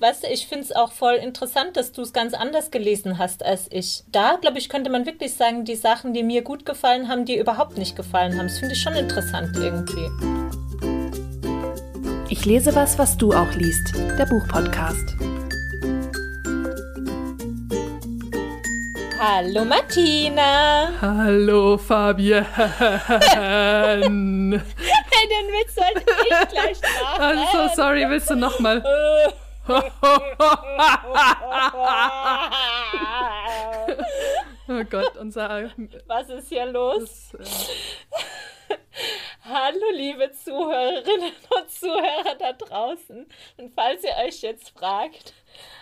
Weißt du, ich finde es auch voll interessant, dass du es ganz anders gelesen hast als ich. Da, glaube ich, könnte man wirklich sagen, die Sachen, die mir gut gefallen haben, die überhaupt nicht gefallen haben. Das finde ich schon interessant irgendwie. Ich lese was, was du auch liest. Der Buchpodcast. Hallo Martina. Hallo Fabian. hey, den Witz sollte ich gleich machen. I'm so sorry, willst du nochmal? oh Gott, unser. Was ist hier los? Das, äh... Hallo, liebe Zuhörerinnen und Zuhörer da draußen. Und falls ihr euch jetzt fragt,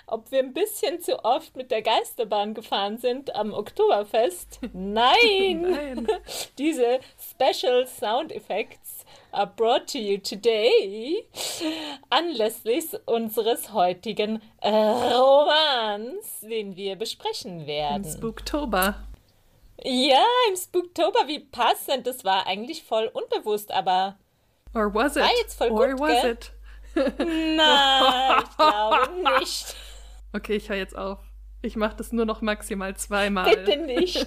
ob wir ein bisschen zu oft mit der Geisterbahn gefahren sind am Oktoberfest, nein! nein. Diese Special Sound Effects are brought to you today anlässlich unseres heutigen äh, Romans, den wir besprechen werden. Im Spooktober. Ja, im Spooktober, wie passend. Das war eigentlich voll unbewusst, aber. Or was it? War jetzt voll Or gut, was gell? it? Nein, ich glaube nicht. Okay, ich höre jetzt auf. Ich mache das nur noch maximal zweimal. Bitte nicht.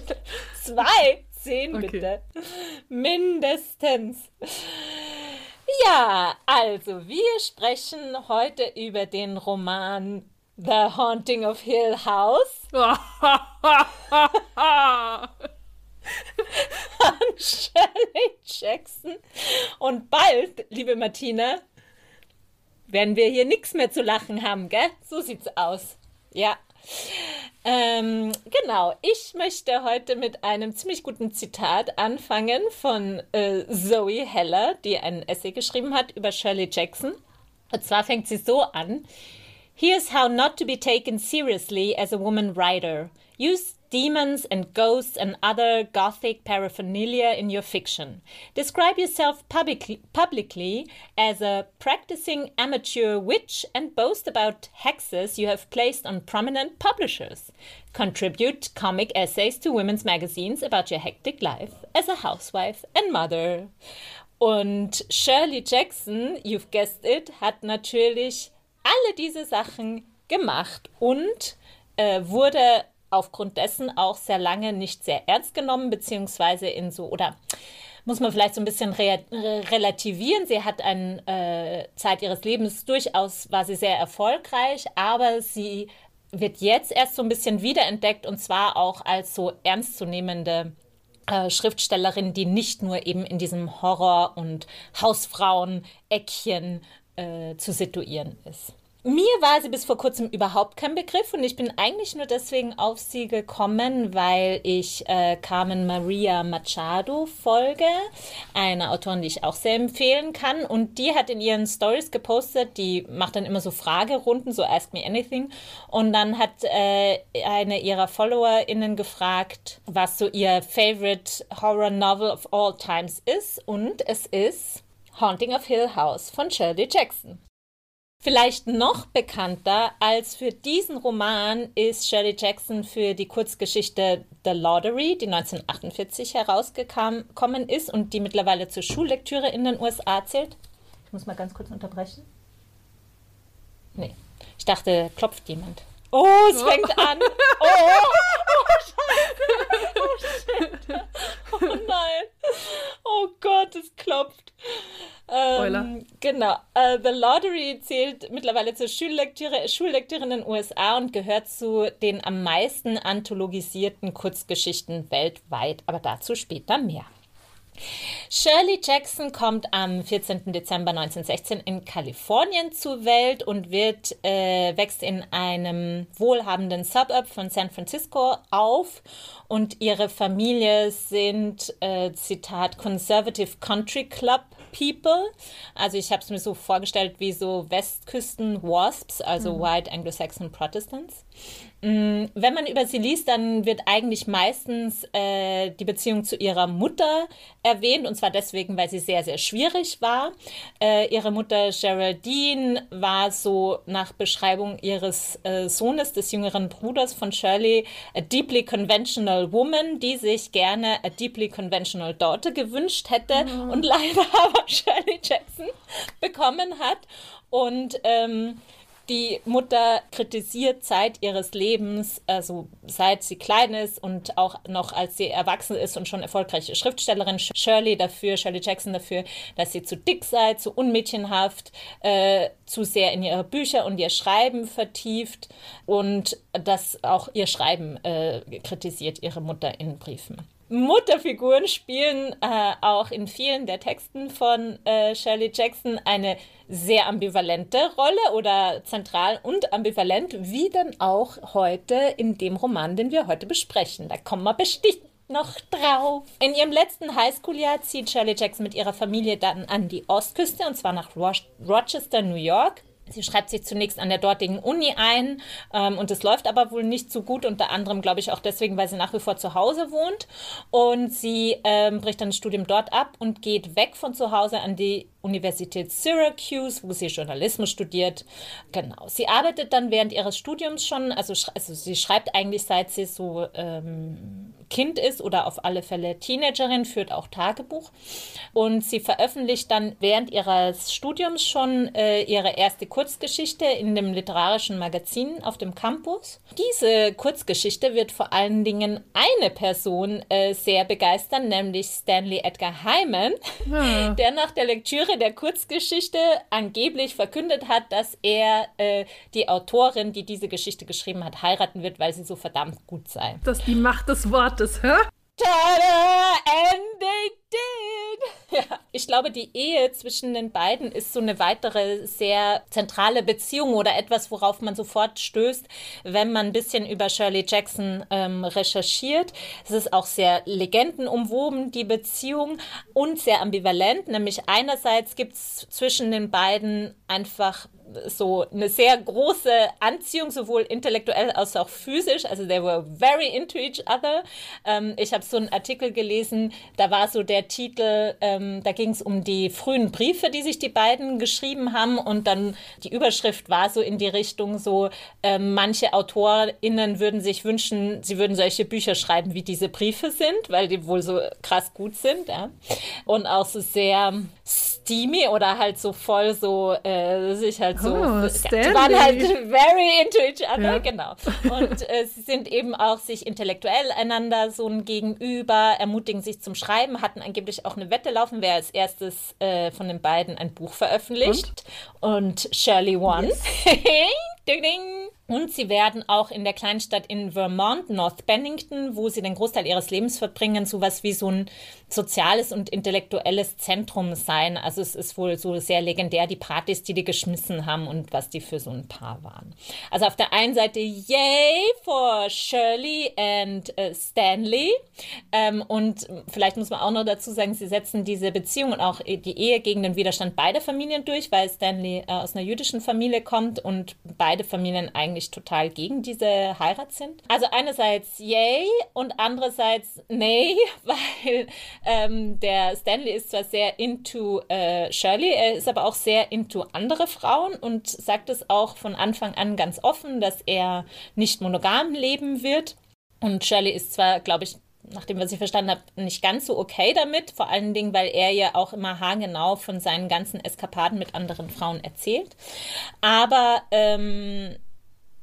Zwei. Zehn Okay. bitte. Mindestens. Ja, also wir sprechen heute über den Roman The Haunting of Hill House von Shirley Jackson. Und bald, liebe Martina, werden wir hier nichts mehr zu lachen haben, gell? So sieht's aus. Ja. Ähm, genau, ich möchte heute mit einem ziemlich guten Zitat anfangen von äh, Zoe Heller, die ein Essay geschrieben hat über Shirley Jackson. Und zwar fängt sie so an. Here's how not to be taken seriously as a woman writer. Use demons and ghosts and other gothic paraphernalia in your fiction. Describe yourself publicly, as a practicing amateur witch and boast about hexes you have placed on prominent publishers. Contribute comic essays to women's magazines about your hectic life as a housewife and mother. Und Shirley Jackson, you've guessed it, hat natürlich alle diese Sachen gemacht und äh, wurde aufgrund dessen auch sehr lange nicht sehr ernst genommen, beziehungsweise in so, oder muss man vielleicht so ein bisschen re relativieren. Sie hat eine äh, Zeit ihres Lebens durchaus, war sie sehr erfolgreich, aber sie wird jetzt erst so ein bisschen wiederentdeckt und zwar auch als so ernstzunehmende äh, Schriftstellerin, die nicht nur eben in diesem Horror- und Hausfrauen-Eckchen äh, zu situieren ist. Mir war sie bis vor kurzem überhaupt kein Begriff und ich bin eigentlich nur deswegen auf sie gekommen, weil ich äh, Carmen Maria Machado folge, eine Autorin, die ich auch sehr empfehlen kann. Und die hat in ihren Stories gepostet, die macht dann immer so Fragerunden, so Ask Me Anything. Und dann hat äh, eine ihrer FollowerInnen gefragt, was so ihr Favorite Horror Novel of all times ist. Und es ist Haunting of Hill House von Shirley Jackson. Vielleicht noch bekannter als für diesen Roman ist Shirley Jackson für die Kurzgeschichte The Lottery, die 1948 herausgekommen ist und die mittlerweile zur Schullektüre in den USA zählt. Ich muss mal ganz kurz unterbrechen. Nee, ich dachte, klopft jemand. Oh, es fängt an. Oh, oh, Scheiße. Oh, shit. Oh nein. Oh Gott, es klopft. Spoiler. Ähm, Äh, The Lottery zählt mittlerweile zur Schullektüre, Schullektüre in den USA und gehört zu den am meisten anthologisierten Kurzgeschichten weltweit. Aber dazu später mehr. Shirley Jackson kommt am 14. Dezember 1916 in Kalifornien zur Welt und wird, äh, wächst in einem wohlhabenden Suburb von San Francisco auf. Und ihre Familie sind, äh, Zitat, Conservative Country Club People. Also ich habe es mir so vorgestellt wie so Westküsten-Wasps, also White Anglo-Saxon Protestants. Mm, Wenn man über sie liest, dann wird eigentlich meistens äh, die Beziehung zu ihrer Mutter erwähnt, und zwar deswegen, weil sie sehr, sehr schwierig war. Äh, ihre Mutter Geraldine war so nach Beschreibung ihres äh, Sohnes, des jüngeren Bruders von Shirley, a deeply conventional woman, die sich gerne a deeply conventional daughter gewünscht hätte und leider aber Shirley Jackson bekommen hat. Und ähm, Die Mutter kritisiert Zeit ihres Lebens, also seit sie klein ist und auch noch als sie erwachsen ist und schon erfolgreiche Schriftstellerin, Shirley dafür, Shirley Jackson dafür, dass sie zu dick sei, zu unmädchenhaft, äh, zu sehr in ihre Bücher und ihr Schreiben vertieft und dass auch ihr Schreiben äh, kritisiert ihre Mutter in Briefen. Mutterfiguren spielen äh, auch in vielen der Texten von äh, Shirley Jackson eine sehr ambivalente Rolle oder zentral und ambivalent, wie dann auch heute in dem Roman, den wir heute besprechen. Da kommen wir bestimmt noch drauf. In ihrem letzten Highschool-Jahr zieht Shirley Jackson mit ihrer Familie dann an die Ostküste und zwar nach Rochester, New York. Sie schreibt sich zunächst an der dortigen Uni ein ähm, und es läuft aber wohl nicht so gut, unter anderem glaube ich auch deswegen, weil sie nach wie vor zu Hause wohnt. Und sie ähm, bricht dann das Studium dort ab und geht weg von zu Hause an die Universität Syracuse, wo sie Journalismus studiert. Genau. Sie arbeitet dann während ihres Studiums schon, also, also sie schreibt eigentlich seit sie so ähm, Kind ist oder auf alle Fälle Teenagerin, führt auch Tagebuch. Und sie veröffentlicht dann während ihres Studiums schon äh, ihre erste Kurzgeschichte in dem literarischen Magazin auf dem Campus. Diese Kurzgeschichte wird vor allen Dingen eine Person äh, sehr begeistern, nämlich Stanley Edgar Hyman, hm. der nach der Lektüre der Kurzgeschichte angeblich verkündet hat, dass er äh, die Autorin, die diese Geschichte geschrieben hat, heiraten wird, weil sie so verdammt gut sei. Das ist die Macht des Wortes, hä? Tada! And they did! Ja, ich glaube, die Ehe zwischen den beiden ist so eine weitere sehr zentrale Beziehung oder etwas, worauf man sofort stößt, wenn man ein bisschen über Shirley Jackson ähm, recherchiert. Es ist auch sehr legendenumwoben, die Beziehung, und sehr ambivalent. Nämlich einerseits gibt es zwischen den beiden einfach so eine sehr große Anziehung, sowohl intellektuell als auch physisch. Also they were very into each other. Ähm, ich habe so einen Artikel gelesen, da war so der Titel, ähm, da ging es um die frühen Briefe, die sich die beiden geschrieben haben und dann die Überschrift war so in die Richtung so, ähm, manche AutorInnen würden sich wünschen, sie würden solche Bücher schreiben, wie diese Briefe sind, weil die wohl so krass gut sind. Ja? Und auch so sehr steamy oder halt so voll so äh, sich halt so oh, die waren halt very into each other, ja. genau. Und äh, sie sind eben auch sich intellektuell einander so ein Gegenüber, ermutigen sich zum Schreiben, hatten angeblich auch eine Wette laufen, wer als erstes äh, von den beiden ein Buch veröffentlicht. Und, Und Shirley won. Yes. ding, ding. Und sie werden auch in der Kleinstadt in Vermont, North Bennington, wo sie den Großteil ihres Lebens verbringen, sowas wie so ein soziales und intellektuelles Zentrum sein. Also es ist wohl so sehr legendär, die Partys, die die geschmissen haben und was die für so ein Paar waren. Also auf der einen Seite, yay for Shirley and uh, Stanley. Ähm, und vielleicht muss man auch noch dazu sagen, sie setzen diese Beziehung und auch die Ehe gegen den Widerstand beider Familien durch, weil Stanley äh, aus einer jüdischen Familie kommt und beide Familien eigentlich eigentlich total gegen diese Heirat sind. Also einerseits yay und andererseits nee, weil ähm, der Stanley ist zwar sehr into äh, Shirley, er ist aber auch sehr into andere Frauen und sagt es auch von Anfang an ganz offen, dass er nicht monogam leben wird. Und Shirley ist zwar, glaube ich, nachdem was ich verstanden habe, nicht ganz so okay damit. Vor allen Dingen, weil er ja auch immer haargenau von seinen ganzen Eskapaden mit anderen Frauen erzählt. Aber ähm,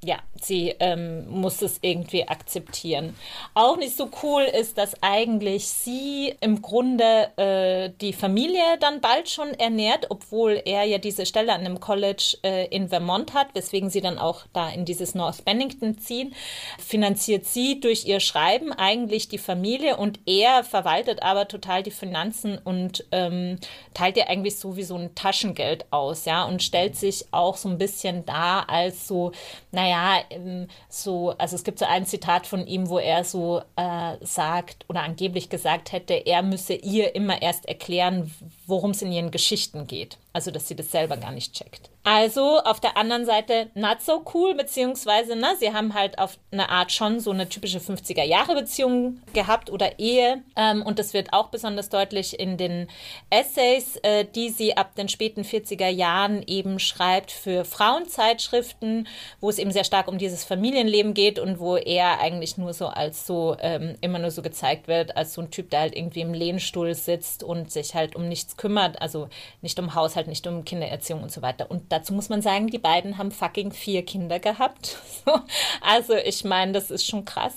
ja, sie ähm, muss es irgendwie akzeptieren. Auch nicht so cool ist, dass eigentlich sie im Grunde äh, die Familie dann bald schon ernährt, obwohl er ja diese Stelle an einem College äh, in Vermont hat, weswegen sie dann auch da in dieses North Bennington ziehen. Finanziert sie durch ihr Schreiben eigentlich die Familie und er verwaltet aber total die Finanzen und ähm, teilt ihr eigentlich so wie so ein Taschengeld aus, ja, und stellt sich auch so ein bisschen da als so, naja, naja, ähm, so, also es gibt so ein Zitat von ihm, wo er so äh, sagt oder angeblich gesagt hätte, er müsse ihr immer erst erklären, worum es in ihren Geschichten geht. Also, dass sie das selber gar nicht checkt. Also auf der anderen Seite not so cool, beziehungsweise, na, sie haben halt auf eine Art schon so eine typische 50er-Jahre-Beziehung gehabt oder Ehe. Ähm, und das wird auch besonders deutlich in den Essays, äh, die sie ab den späten 40er Jahren eben schreibt für Frauenzeitschriften, wo es eben sehr stark um dieses Familienleben geht und wo er eigentlich nur so als so, ähm, immer nur so gezeigt wird, als so ein Typ, der halt irgendwie im Lehnstuhl sitzt und sich halt um nichts kümmert, also nicht um Haushalt halt nicht um Kindererziehung und so weiter. Und dazu muss man sagen, die beiden haben fucking vier Kinder gehabt. also ich meine, das ist schon krass.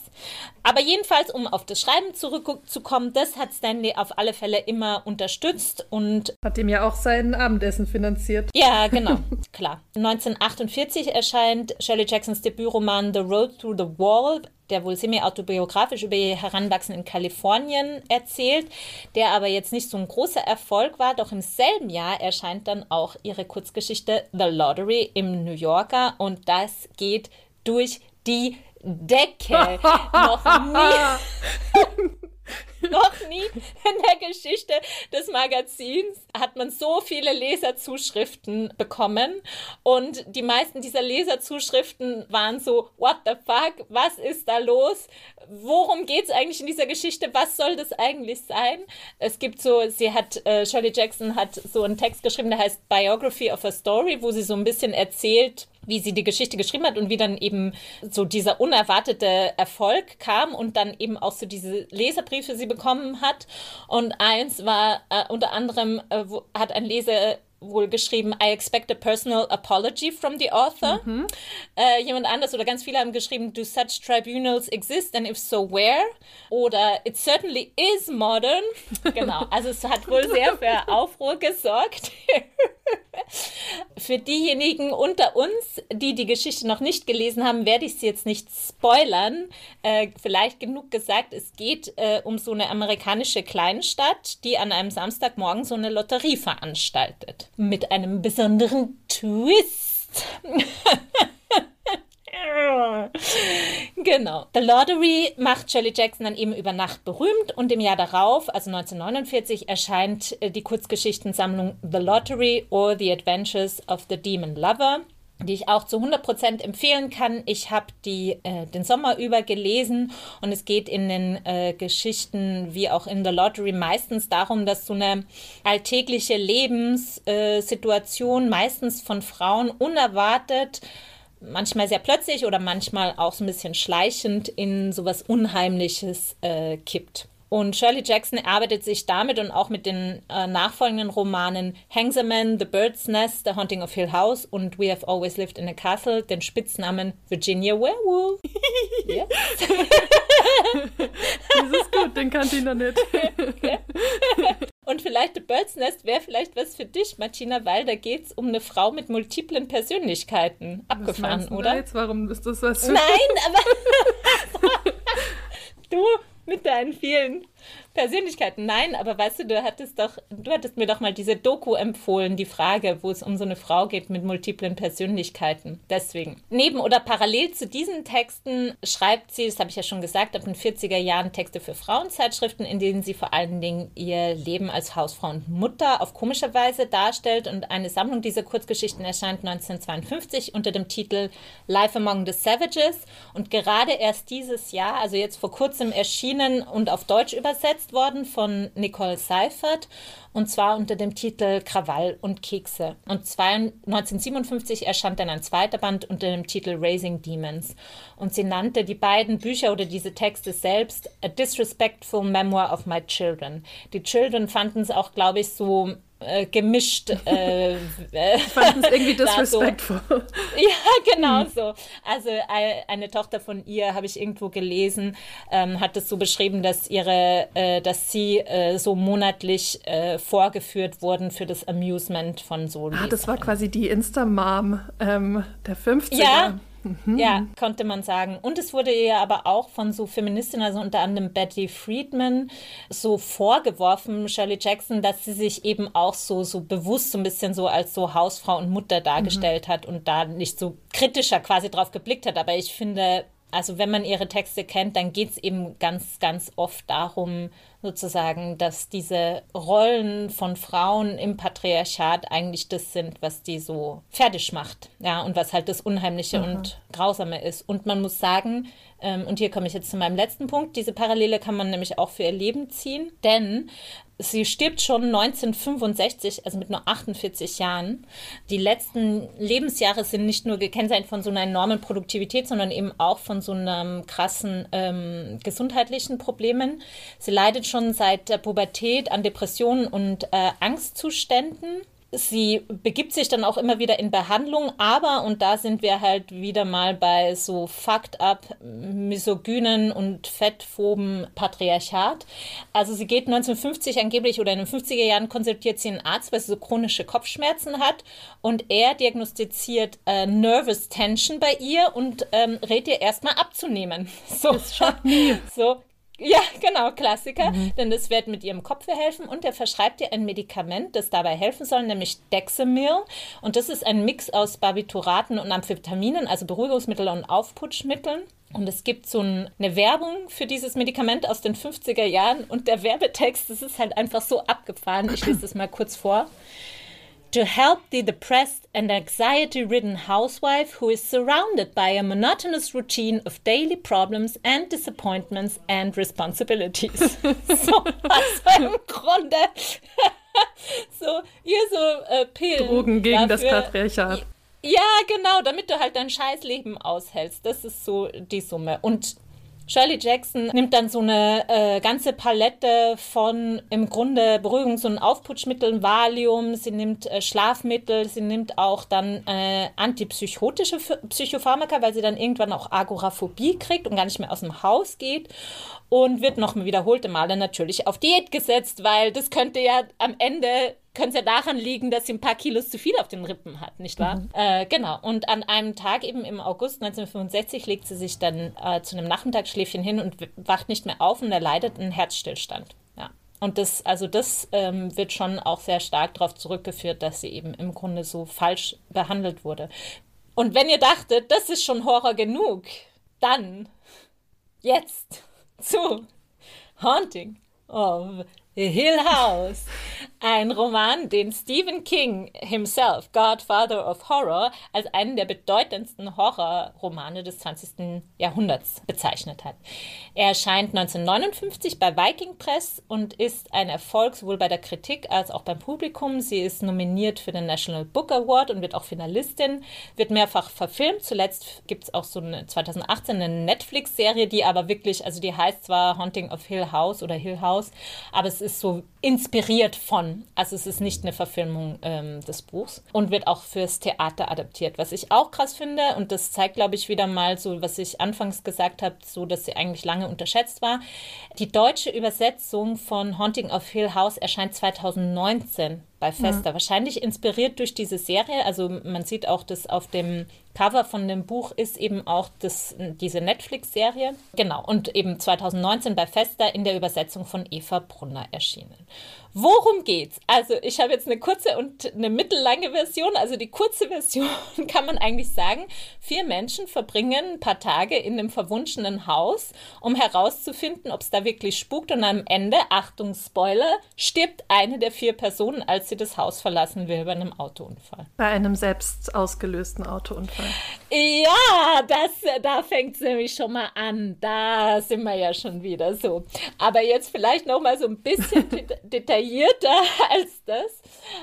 Aber jedenfalls, um auf das Schreiben zurückzukommen, das hat Stanley auf alle Fälle immer unterstützt und hat ihm ja auch sein Abendessen finanziert. Ja, genau, klar. 1948 erscheint Shirley Jacksons Debütroman The Road Through the Wall, der wohl semi-autobiografisch über ihr Heranwachsen in Kalifornien erzählt, der aber jetzt nicht so ein großer Erfolg war. Doch im selben Jahr erscheint dann auch ihre Kurzgeschichte The Lottery im New Yorker und das geht durch die Decke. Noch nie. Noch nie in der Geschichte des Magazins hat man so viele Leserzuschriften bekommen. Und die meisten dieser Leserzuschriften waren so, what the fuck, was ist da los? Worum geht es eigentlich in dieser Geschichte? Was soll das eigentlich sein? Es gibt so, sie hat, äh, Shirley Jackson hat so einen Text geschrieben, der heißt Biography of a Story, wo sie so ein bisschen erzählt, wie sie die Geschichte geschrieben hat und wie dann eben so dieser unerwartete Erfolg kam und dann eben auch so diese Leserbriefe sie bekommen hat. Und eins war äh, unter anderem, äh, wo, hat ein Leser wohl geschrieben, I expect a personal apology from the author. Mhm. Äh, jemand anders oder ganz viele haben geschrieben, do such tribunals exist and if so, where? Oder it certainly is modern. genau, also es hat wohl sehr für Aufruhr gesorgt. für diejenigen unter uns, die die Geschichte noch nicht gelesen haben, werde ich sie jetzt nicht spoilern. Äh, vielleicht genug gesagt, es geht äh, um so eine amerikanische Kleinstadt, die an einem Samstagmorgen so eine Lotterie veranstaltet mit einem besonderen Twist. genau. The Lottery macht Shirley Jackson dann eben über Nacht berühmt und im Jahr darauf, also 1949, erscheint äh, die Kurzgeschichtensammlung The Lottery or The Adventures of the Demon Lover die ich auch zu 100% empfehlen kann. Ich habe die äh, den Sommer über gelesen und es geht in den äh, Geschichten wie auch in The Lottery meistens darum, dass so eine alltägliche Lebenssituation meistens von Frauen unerwartet manchmal sehr plötzlich oder manchmal auch so ein bisschen schleichend in sowas Unheimliches äh, kippt. Und Shirley Jackson arbeitet sich damit und auch mit den äh, nachfolgenden Romanen Hangsaman, The Bird's Nest, The Haunting of Hill House und We Have Always Lived in a Castle den Spitznamen Virginia Werewolf. yes. das ist gut, den kannte ich noch nicht. Und vielleicht The Bird's Nest wäre vielleicht was für dich, Martina, weil da geht es um eine Frau mit multiplen Persönlichkeiten. Abgefahren, oder? Jetzt? Warum ist das was? Nein, aber du mit deinen vielen Persönlichkeiten. Nein, aber weißt du, du hattest doch, du hattest mir doch mal diese Doku empfohlen, die Frage, wo es um so eine Frau geht mit multiplen Persönlichkeiten. Deswegen. Neben oder parallel zu diesen Texten schreibt sie, das habe ich ja schon gesagt, ab den 40er Jahren Texte für Frauenzeitschriften, in denen sie vor allen Dingen ihr Leben als Hausfrau und Mutter auf komische Weise darstellt. Und eine Sammlung dieser Kurzgeschichten erscheint 1952 unter dem Titel Life Among the Savages. Und gerade erst dieses Jahr, also jetzt vor kurzem erschienen und auf Deutsch übersetzt, übersetzt worden von Nicole Seifert und zwar unter dem Titel Krawall und Kekse. Und 1957 erscheint dann ein zweiter Band unter dem Titel Raising Demons. Und sie nannte die beiden Bücher oder diese Texte selbst A Disrespectful Memoir of My Children. Die Children fanden es auch, glaube ich, so äh, gemischt. Äh, äh Fanden es irgendwie disrespectful. So. Ja, genau hm. so. Also eine Tochter von ihr, habe ich irgendwo gelesen, ähm, hat es so beschrieben, dass ihre, äh, dass sie äh, so monatlich äh, vorgeführt wurden für das Amusement von so. Ah, das war quasi die Insta-Mom ähm, der 50er. Ja, Mhm. Ja, konnte man sagen. Und es wurde ihr aber auch von so Feministinnen, also unter anderem Betty Friedman, so vorgeworfen, Shirley Jackson, dass sie sich eben auch so, so bewusst so ein bisschen so als so Hausfrau und Mutter dargestellt mhm. hat und da nicht so kritischer quasi drauf geblickt hat. Aber ich finde, also wenn man ihre Texte kennt, dann geht es eben ganz, ganz oft darum, sozusagen, dass diese Rollen von Frauen im Patriarchat eigentlich das sind, was die so fertig macht. Ja, und was halt das Unheimliche mhm. und Grausame ist. Und man muss sagen, ähm, und hier komme ich jetzt zu meinem letzten Punkt, diese Parallele kann man nämlich auch für ihr Leben ziehen, denn sie stirbt schon 1965, also mit nur 48 Jahren. Die letzten Lebensjahre sind nicht nur gekennzeichnet von so einer enormen Produktivität, sondern eben auch von so einem krassen ähm, gesundheitlichen Problemen. Sie leidet schon seit der Pubertät an Depressionen und äh, Angstzuständen. Sie begibt sich dann auch immer wieder in Behandlung, aber, und da sind wir halt wieder mal bei so fucked up, misogynen und fettphoben Patriarchat. Also sie geht 1950 angeblich oder in den 50er Jahren konsultiert sie einen Arzt, weil sie so chronische Kopfschmerzen hat und er diagnostiziert äh, Nervous Tension bei ihr und ähm, rät ihr erstmal abzunehmen. So, so ja, genau, Klassiker. Mhm. Denn das wird mit ihrem Kopf helfen und er verschreibt ihr ein Medikament, das dabei helfen soll, nämlich Dexamil. Und das ist ein Mix aus Barbituraten und Amphetaminen, also Beruhigungsmittel und Aufputschmitteln. Und es gibt so ein, eine Werbung für dieses Medikament aus den 50er Jahren und der Werbetext, das ist halt einfach so abgefahren. Ich lese das mal kurz vor. To help the depressed and anxiety ridden housewife who is surrounded by a monotonous routine of daily problems and disappointments and responsibilities. so, also im Grunde so, hier so äh, Pillen. Drogen gegen dafür. das Patriarchat. Ja, genau, damit du halt dein Scheißleben aushältst. Das ist so die Summe. Und Shirley Jackson nimmt dann so eine äh, ganze Palette von im Grunde Beruhigungs- und Aufputschmitteln, Valium, sie nimmt äh, Schlafmittel, sie nimmt auch dann äh, antipsychotische Psychopharmaka, weil sie dann irgendwann auch Agoraphobie kriegt und gar nicht mehr aus dem Haus geht und wird noch wiederholte Male natürlich auf Diät gesetzt, weil das könnte ja am Ende könnte es ja daran liegen, dass sie ein paar Kilos zu viel auf den Rippen hat, nicht wahr? Mhm. Äh, genau. Und an einem Tag eben im August 1965 legt sie sich dann äh, zu einem Nachmittagsschläfchen hin und wacht nicht mehr auf und erleidet einen Herzstillstand. Ja. Und das, also das ähm, wird schon auch sehr stark darauf zurückgeführt, dass sie eben im Grunde so falsch behandelt wurde. Und wenn ihr dachtet, das ist schon Horror genug, dann jetzt zu Haunting of Hill House, ein Roman, den Stephen King himself, Godfather of Horror, als einen der bedeutendsten Horrorromane des 20. Jahrhunderts bezeichnet hat. Er erscheint 1959 bei Viking Press und ist ein Erfolg sowohl bei der Kritik als auch beim Publikum. Sie ist nominiert für den National Book Award und wird auch Finalistin, wird mehrfach verfilmt. Zuletzt gibt es auch so eine 2018 eine Netflix-Serie, die aber wirklich, also die heißt zwar Haunting of Hill House oder Hill House, aber es ist so inspiriert von. Also es ist nicht eine Verfilmung ähm, des Buchs und wird auch fürs Theater adaptiert. Was ich auch krass finde, und das zeigt, glaube ich, wieder mal so, was ich anfangs gesagt habe, so dass sie eigentlich lange unterschätzt war. Die deutsche Übersetzung von Haunting of Hill House erscheint 2019 bei Fester. Ja. Wahrscheinlich inspiriert durch diese Serie. Also man sieht auch, dass auf dem Cover von dem Buch ist eben auch das, diese Netflix-Serie. Genau. Und eben 2019 bei Fester in der Übersetzung von Eva Brunner erschienen. Worum geht's? Also, ich habe jetzt eine kurze und eine mittellange Version. Also, die kurze Version kann man eigentlich sagen, vier Menschen verbringen ein paar Tage in einem verwunschenen Haus, um herauszufinden, ob es da wirklich spukt. Und am Ende, Achtung, Spoiler, stirbt eine der vier Personen, als sie das Haus verlassen will bei einem Autounfall. Bei einem selbst ausgelösten Autounfall. Ja, das, da fängt es nämlich schon mal an. Da sind wir ja schon wieder so. Aber jetzt vielleicht noch mal so ein bisschen detaillierter detaillierter als das.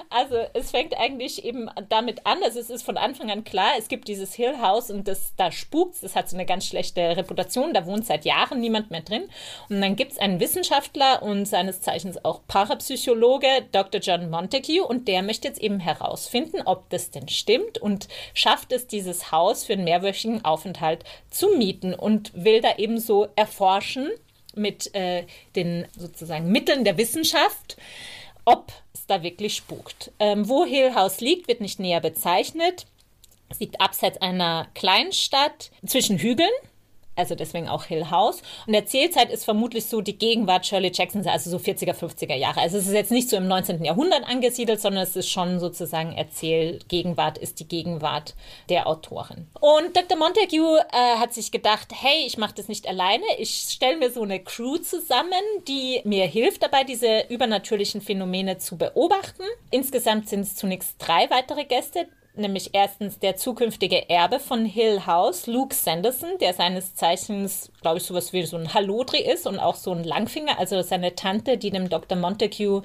Also es fängt eigentlich eben damit an, also es ist von Anfang an klar, es gibt dieses Hill House und das, da spukt das hat so eine ganz schlechte Reputation, da wohnt seit Jahren niemand mehr drin. Und dann gibt es einen Wissenschaftler und seines Zeichens auch Parapsychologe, Dr. John Montague, und der möchte jetzt eben herausfinden, ob das denn stimmt und schafft es, dieses Haus für einen mehrwöchigen Aufenthalt zu mieten und will da eben so erforschen, mit äh, den sozusagen Mitteln der Wissenschaft, ob es da wirklich spukt. Ähm, wo Hill House liegt, wird nicht näher bezeichnet. Es liegt abseits einer Kleinstadt zwischen Hügeln also deswegen auch Hill House. Und Erzählzeit ist vermutlich so die Gegenwart Shirley Jacksons, also so 40er, 50er Jahre. Also es ist jetzt nicht so im 19. Jahrhundert angesiedelt, sondern es ist schon sozusagen Erzählgegenwart, ist die Gegenwart der Autorin. Und Dr. Montague äh, hat sich gedacht, hey, ich mache das nicht alleine, ich stelle mir so eine Crew zusammen, die mir hilft dabei, diese übernatürlichen Phänomene zu beobachten. Insgesamt sind es zunächst drei weitere Gäste, nämlich erstens der zukünftige Erbe von Hill House, Luke Sanderson, der seines Zeichens, glaube ich, sowas wie so ein Hallodri ist und auch so ein Langfinger, also seine Tante, die dem Dr. Montague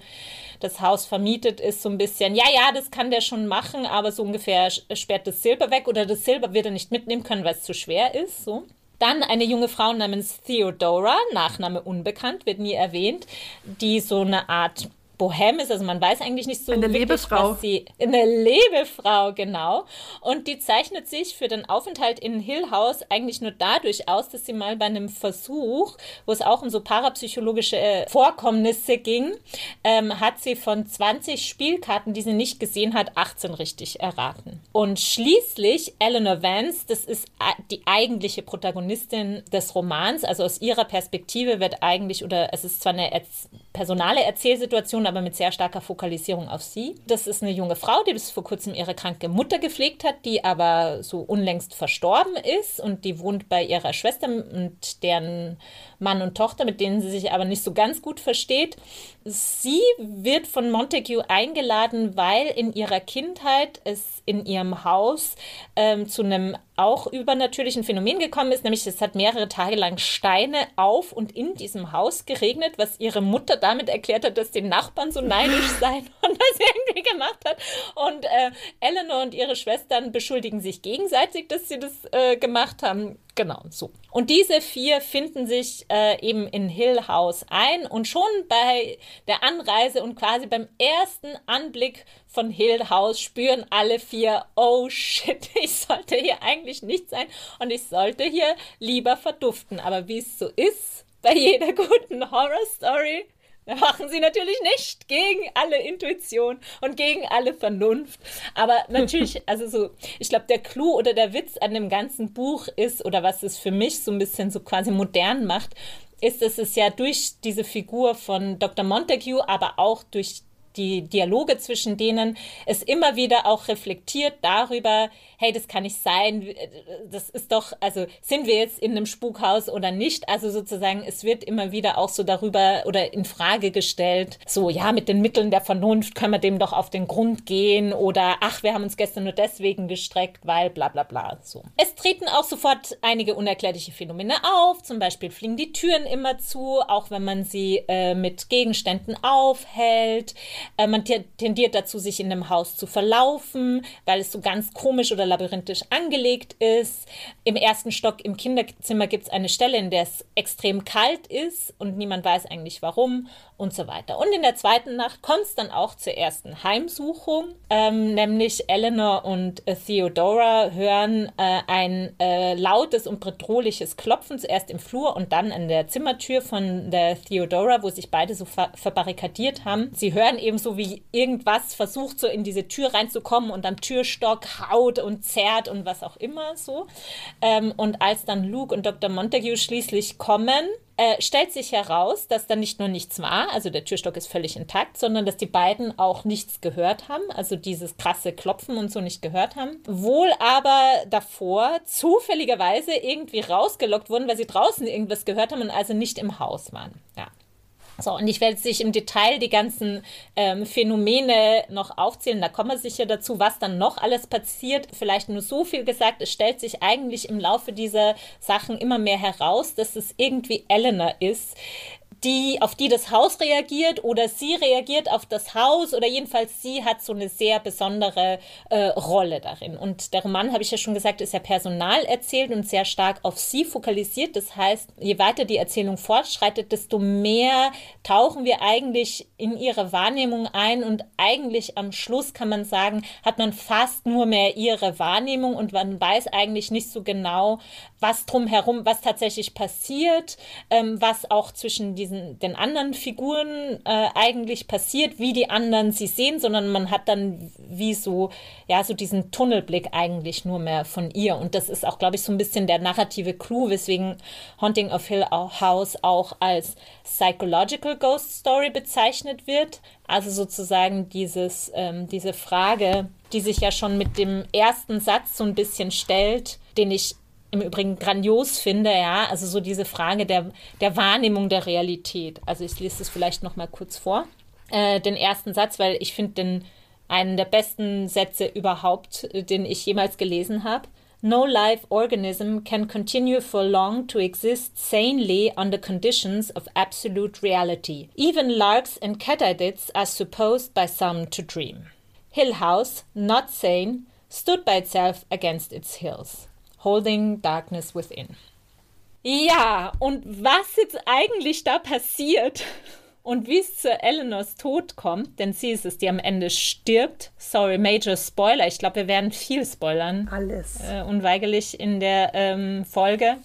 das Haus vermietet, ist so ein bisschen, ja, ja, das kann der schon machen, aber so ungefähr sperrt das Silber weg oder das Silber wird er nicht mitnehmen können, weil es zu schwer ist, so. Dann eine junge Frau namens Theodora, Nachname unbekannt, wird nie erwähnt, die so eine Art bohem ist. Also man weiß eigentlich nicht so eine wirklich, Lebefrau. was sie eine Lebefrau genau. Und die zeichnet sich für den Aufenthalt in Hill House eigentlich nur dadurch aus, dass sie mal bei einem Versuch, wo es auch um so parapsychologische äh, Vorkommnisse ging, ähm, hat sie von 20 Spielkarten, die sie nicht gesehen hat, 18 richtig erraten. Und schließlich Eleanor Vance, das ist die eigentliche Protagonistin des Romans. Also aus ihrer Perspektive wird eigentlich, oder es ist zwar eine personale Erzählsituation, aber mit sehr starker Fokalisierung auf sie. Das ist eine junge Frau, die bis vor kurzem ihre kranke Mutter gepflegt hat, die aber so unlängst verstorben ist und die wohnt bei ihrer Schwester und deren Mann und Tochter, mit denen sie sich aber nicht so ganz gut versteht. Sie wird von Montague eingeladen, weil in ihrer Kindheit es in ihrem Haus ähm, zu einem auch übernatürlichen Phänomen gekommen ist, nämlich es hat mehrere Tage lang Steine auf und in diesem Haus geregnet, was ihre Mutter damit erklärt hat, dass die Nachbarn so neidisch seien und das irgendwie gemacht hat. Und äh, Eleanor und ihre Schwestern beschuldigen sich gegenseitig, dass sie das äh, gemacht haben. Genau, so. Und diese vier finden sich äh, eben in Hill House ein und schon bei der Anreise und quasi beim ersten Anblick von Hill House spüren alle vier, oh shit, ich sollte hier eigentlich nicht sein und ich sollte hier lieber verduften. Aber wie es so ist, bei jeder guten Horror-Story, da machen sie natürlich nicht gegen alle Intuition und gegen alle Vernunft. Aber natürlich, also so, ich glaube, der Clou oder der Witz an dem ganzen Buch ist, oder was es für mich so ein bisschen so quasi modern macht, ist, dass es ja durch diese Figur von Dr. Montague, aber auch durch die Dialoge zwischen denen es immer wieder auch reflektiert darüber, hey, das kann nicht sein, das ist doch, also sind wir jetzt in einem Spukhaus oder nicht? Also sozusagen, es wird immer wieder auch so darüber oder in Frage gestellt, so, ja, mit den Mitteln der Vernunft können wir dem doch auf den Grund gehen oder ach, wir haben uns gestern nur deswegen gestreckt, weil bla bla bla, so. Es treten auch sofort einige unerklärliche Phänomene auf, zum Beispiel fliegen die Türen immer zu, auch wenn man sie äh, mit Gegenständen aufhält. Äh, man tendiert dazu, sich in dem Haus zu verlaufen, weil es so ganz komisch oder labyrinthisch angelegt ist. Im ersten Stock im Kinderzimmer gibt es eine Stelle, in der es extrem kalt ist und niemand weiß eigentlich warum und so weiter. Und in der zweiten Nacht kommt es dann auch zur ersten Heimsuchung, ähm, nämlich Eleanor und äh, Theodora hören äh, ein äh, lautes und bedrohliches Klopfen, zuerst im Flur und dann an der Zimmertür von der Theodora, wo sich beide so ver verbarrikadiert haben. Sie hören eben so, wie irgendwas versucht, so in diese Tür reinzukommen und am Türstock haut und zerrt und was auch immer so. Ähm, und als dann Luke und Dr. Montague schließlich kommen, äh, stellt sich heraus, dass da nicht nur nichts war, also der Türstock ist völlig intakt, sondern dass die beiden auch nichts gehört haben, also dieses krasse Klopfen und so nicht gehört haben. Wohl aber davor zufälligerweise irgendwie rausgelockt wurden, weil sie draußen irgendwas gehört haben und also nicht im Haus waren. Ja. So, und ich werde sich im Detail die ganzen ähm, Phänomene noch aufzählen. Da kommen wir sicher dazu, was dann noch alles passiert. Vielleicht nur so viel gesagt. Es stellt sich eigentlich im Laufe dieser Sachen immer mehr heraus, dass es irgendwie Eleanor ist, die, auf die das Haus reagiert oder sie reagiert auf das Haus oder jedenfalls sie hat so eine sehr besondere äh, Rolle darin. Und der Roman, habe ich ja schon gesagt, ist ja personal erzählt und sehr stark auf sie fokalisiert. Das heißt, je weiter die Erzählung fortschreitet, desto mehr tauchen wir eigentlich in ihre Wahrnehmung ein und eigentlich am Schluss kann man sagen, hat man fast nur mehr ihre Wahrnehmung und man weiß eigentlich nicht so genau, was drumherum, was tatsächlich passiert, ähm, was auch zwischen diesen den anderen Figuren äh, eigentlich passiert, wie die anderen sie sehen, sondern man hat dann wie so ja so diesen Tunnelblick eigentlich nur mehr von ihr. Und das ist auch glaube ich so ein bisschen der narrative Clou, weswegen Haunting of Hill House auch als psychological Ghost Story bezeichnet wird, also sozusagen dieses ähm, diese Frage, die sich ja schon mit dem ersten Satz so ein bisschen stellt, den ich im Übrigen grandios finde, ja, also so diese Frage der, der Wahrnehmung der Realität. Also ich lese es vielleicht noch mal kurz vor, äh, den ersten Satz, weil ich finde den einen der besten Sätze überhaupt, äh, den ich jemals gelesen habe. No live organism can continue for long to exist sanely under conditions of absolute reality. Even larks and katydids are supposed by some to dream. Hill House, not sane, stood by itself against its hills. Holding Darkness Within. Ja, und was jetzt eigentlich da passiert, Und wie es zu Eleanors Tod kommt, denn sie ist es, die am Ende stirbt. Sorry, Major Spoiler. Ich glaube, wir werden viel spoilern. Alles. Äh, unweigerlich in der ähm, Folge.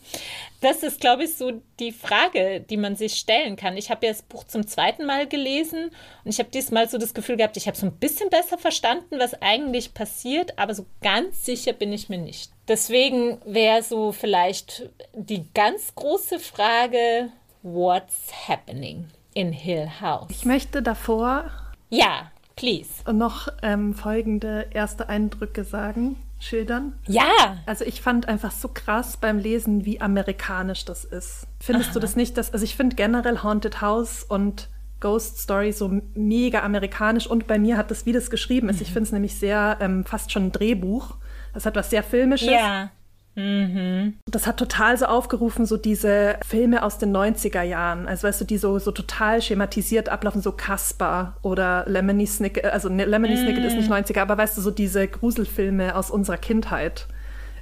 Das ist, glaube ich, so die Frage, die man sich stellen kann. Ich habe ja das Buch zum zweiten Mal gelesen und ich habe diesmal so das Gefühl gehabt, ich habe so ein bisschen besser verstanden, was eigentlich passiert, aber so ganz sicher bin ich mir nicht. Deswegen wäre so vielleicht die ganz große Frage, what's happening? in Hill House. Ich möchte davor ja, please. noch ähm, folgende erste Eindrücke sagen, schildern. Ja. Also ich fand einfach so krass beim Lesen, wie amerikanisch das ist. Findest Aha. du das nicht? Dass, also ich finde generell Haunted House und Ghost Story so mega amerikanisch und bei mir hat das, wie das geschrieben ist, mhm. ich finde es nämlich sehr ähm, fast schon ein Drehbuch. Das hat was sehr Filmisches. Ja. Mhm. Das hat total so aufgerufen, so diese Filme aus den 90er Jahren. Also weißt du, die so, so total schematisiert ablaufen, so Casper oder Lemony Snicket, also ne, Lemony mhm. Snicket ist nicht 90er, aber weißt du, so diese Gruselfilme aus unserer Kindheit.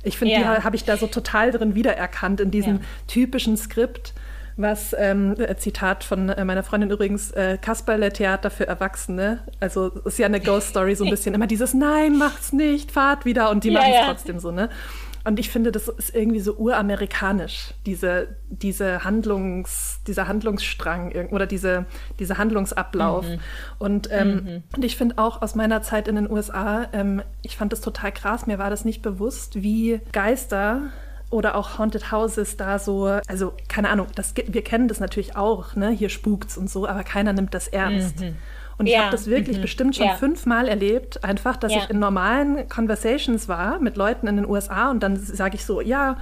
Ich finde, ja. die habe ich da so total drin wiedererkannt, in diesem ja. typischen Skript was, ähm, äh, Zitat von äh, meiner Freundin übrigens, äh, Kasperle Theater für Erwachsene. Also ist ja eine Ghost Story so ein bisschen immer dieses Nein, macht's nicht, fahrt wieder und die ja, machen es ja. trotzdem so, ne? Und ich finde, das ist irgendwie so uramerikanisch, diese, diese Handlungs, dieser Handlungsstrang oder diese, dieser Handlungsablauf. Mhm. Und, ähm, mhm. und ich finde auch aus meiner Zeit in den USA, ähm, ich fand das total krass, mir war das nicht bewusst, wie Geister oder auch Haunted Houses da so, also keine Ahnung, das, wir kennen das natürlich auch, ne? hier spukt's und so, aber keiner nimmt das ernst. Mhm. Und ich habe das wirklich mhm. bestimmt schon ja. fünfmal erlebt, einfach, dass ja. ich in normalen Conversations war mit Leuten in den USA und dann sage ich so, ja,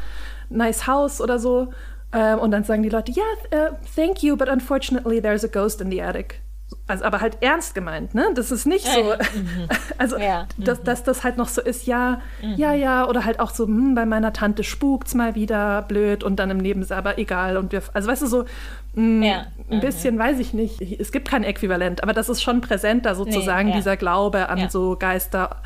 nice house oder so. Ähm, und dann sagen die Leute, ja, yeah, uh, thank you, but unfortunately there's a ghost in the attic. Also, aber halt ernst gemeint, ne? Das ist nicht so, mhm. also, ja. dass, dass das halt noch so ist, ja, mhm. ja, ja, oder halt auch so, hm, bei meiner Tante spukt's mal wieder, blöd, und dann im Nebensatz, aber egal, und wir, also weißt du, so, mh, hm, ja. ein bisschen, weiß ich nicht, es gibt kein Äquivalent, aber das ist schon präsenter sozusagen, nee, ja. dieser Glaube an so Geister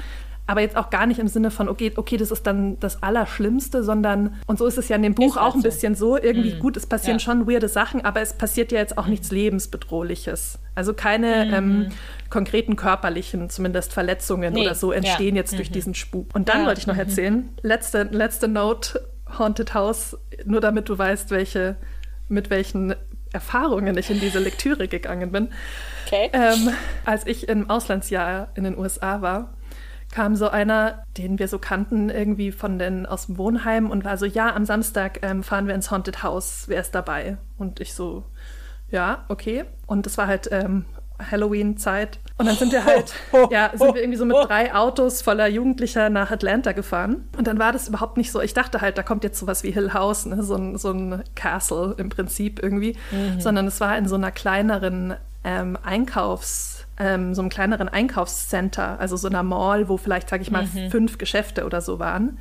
aber jetzt auch gar nicht im Sinne von, okay, okay, das ist dann das Allerschlimmste, sondern, und so ist es ja in dem Buch auch ein so. bisschen so, irgendwie mhm. gut, es passieren ja. schon weirde Sachen, aber es passiert ja jetzt auch nichts Lebensbedrohliches. Also keine mhm. ähm, konkreten körperlichen, zumindest Verletzungen nee. oder so entstehen ja. jetzt durch mhm. diesen Spuk. Und dann ja. wollte ich noch mhm. erzählen, letzte, letzte Note, Haunted House, nur damit du weißt, welche, mit welchen Erfahrungen ich in diese Lektüre gegangen bin. Okay. Ähm, als ich im Auslandsjahr in den USA war, kam so einer, den wir so kannten, irgendwie von den aus dem Wohnheim und war so, ja, am Samstag ähm, fahren wir ins Haunted House, wer ist dabei? Und ich so, ja, okay. Und es war halt ähm, Halloween-Zeit. Und dann sind wir halt, ja, sind wir irgendwie so mit drei Autos voller Jugendlicher nach Atlanta gefahren. Und dann war das überhaupt nicht so. Ich dachte halt, da kommt jetzt sowas wie Hill House, ne? so, ein, so ein Castle im Prinzip irgendwie. Mhm. Sondern es war in so einer kleineren ähm, Einkaufs- ähm, so einem kleineren Einkaufscenter, also so einer Mall, wo vielleicht, sage ich mal, mhm. fünf Geschäfte oder so waren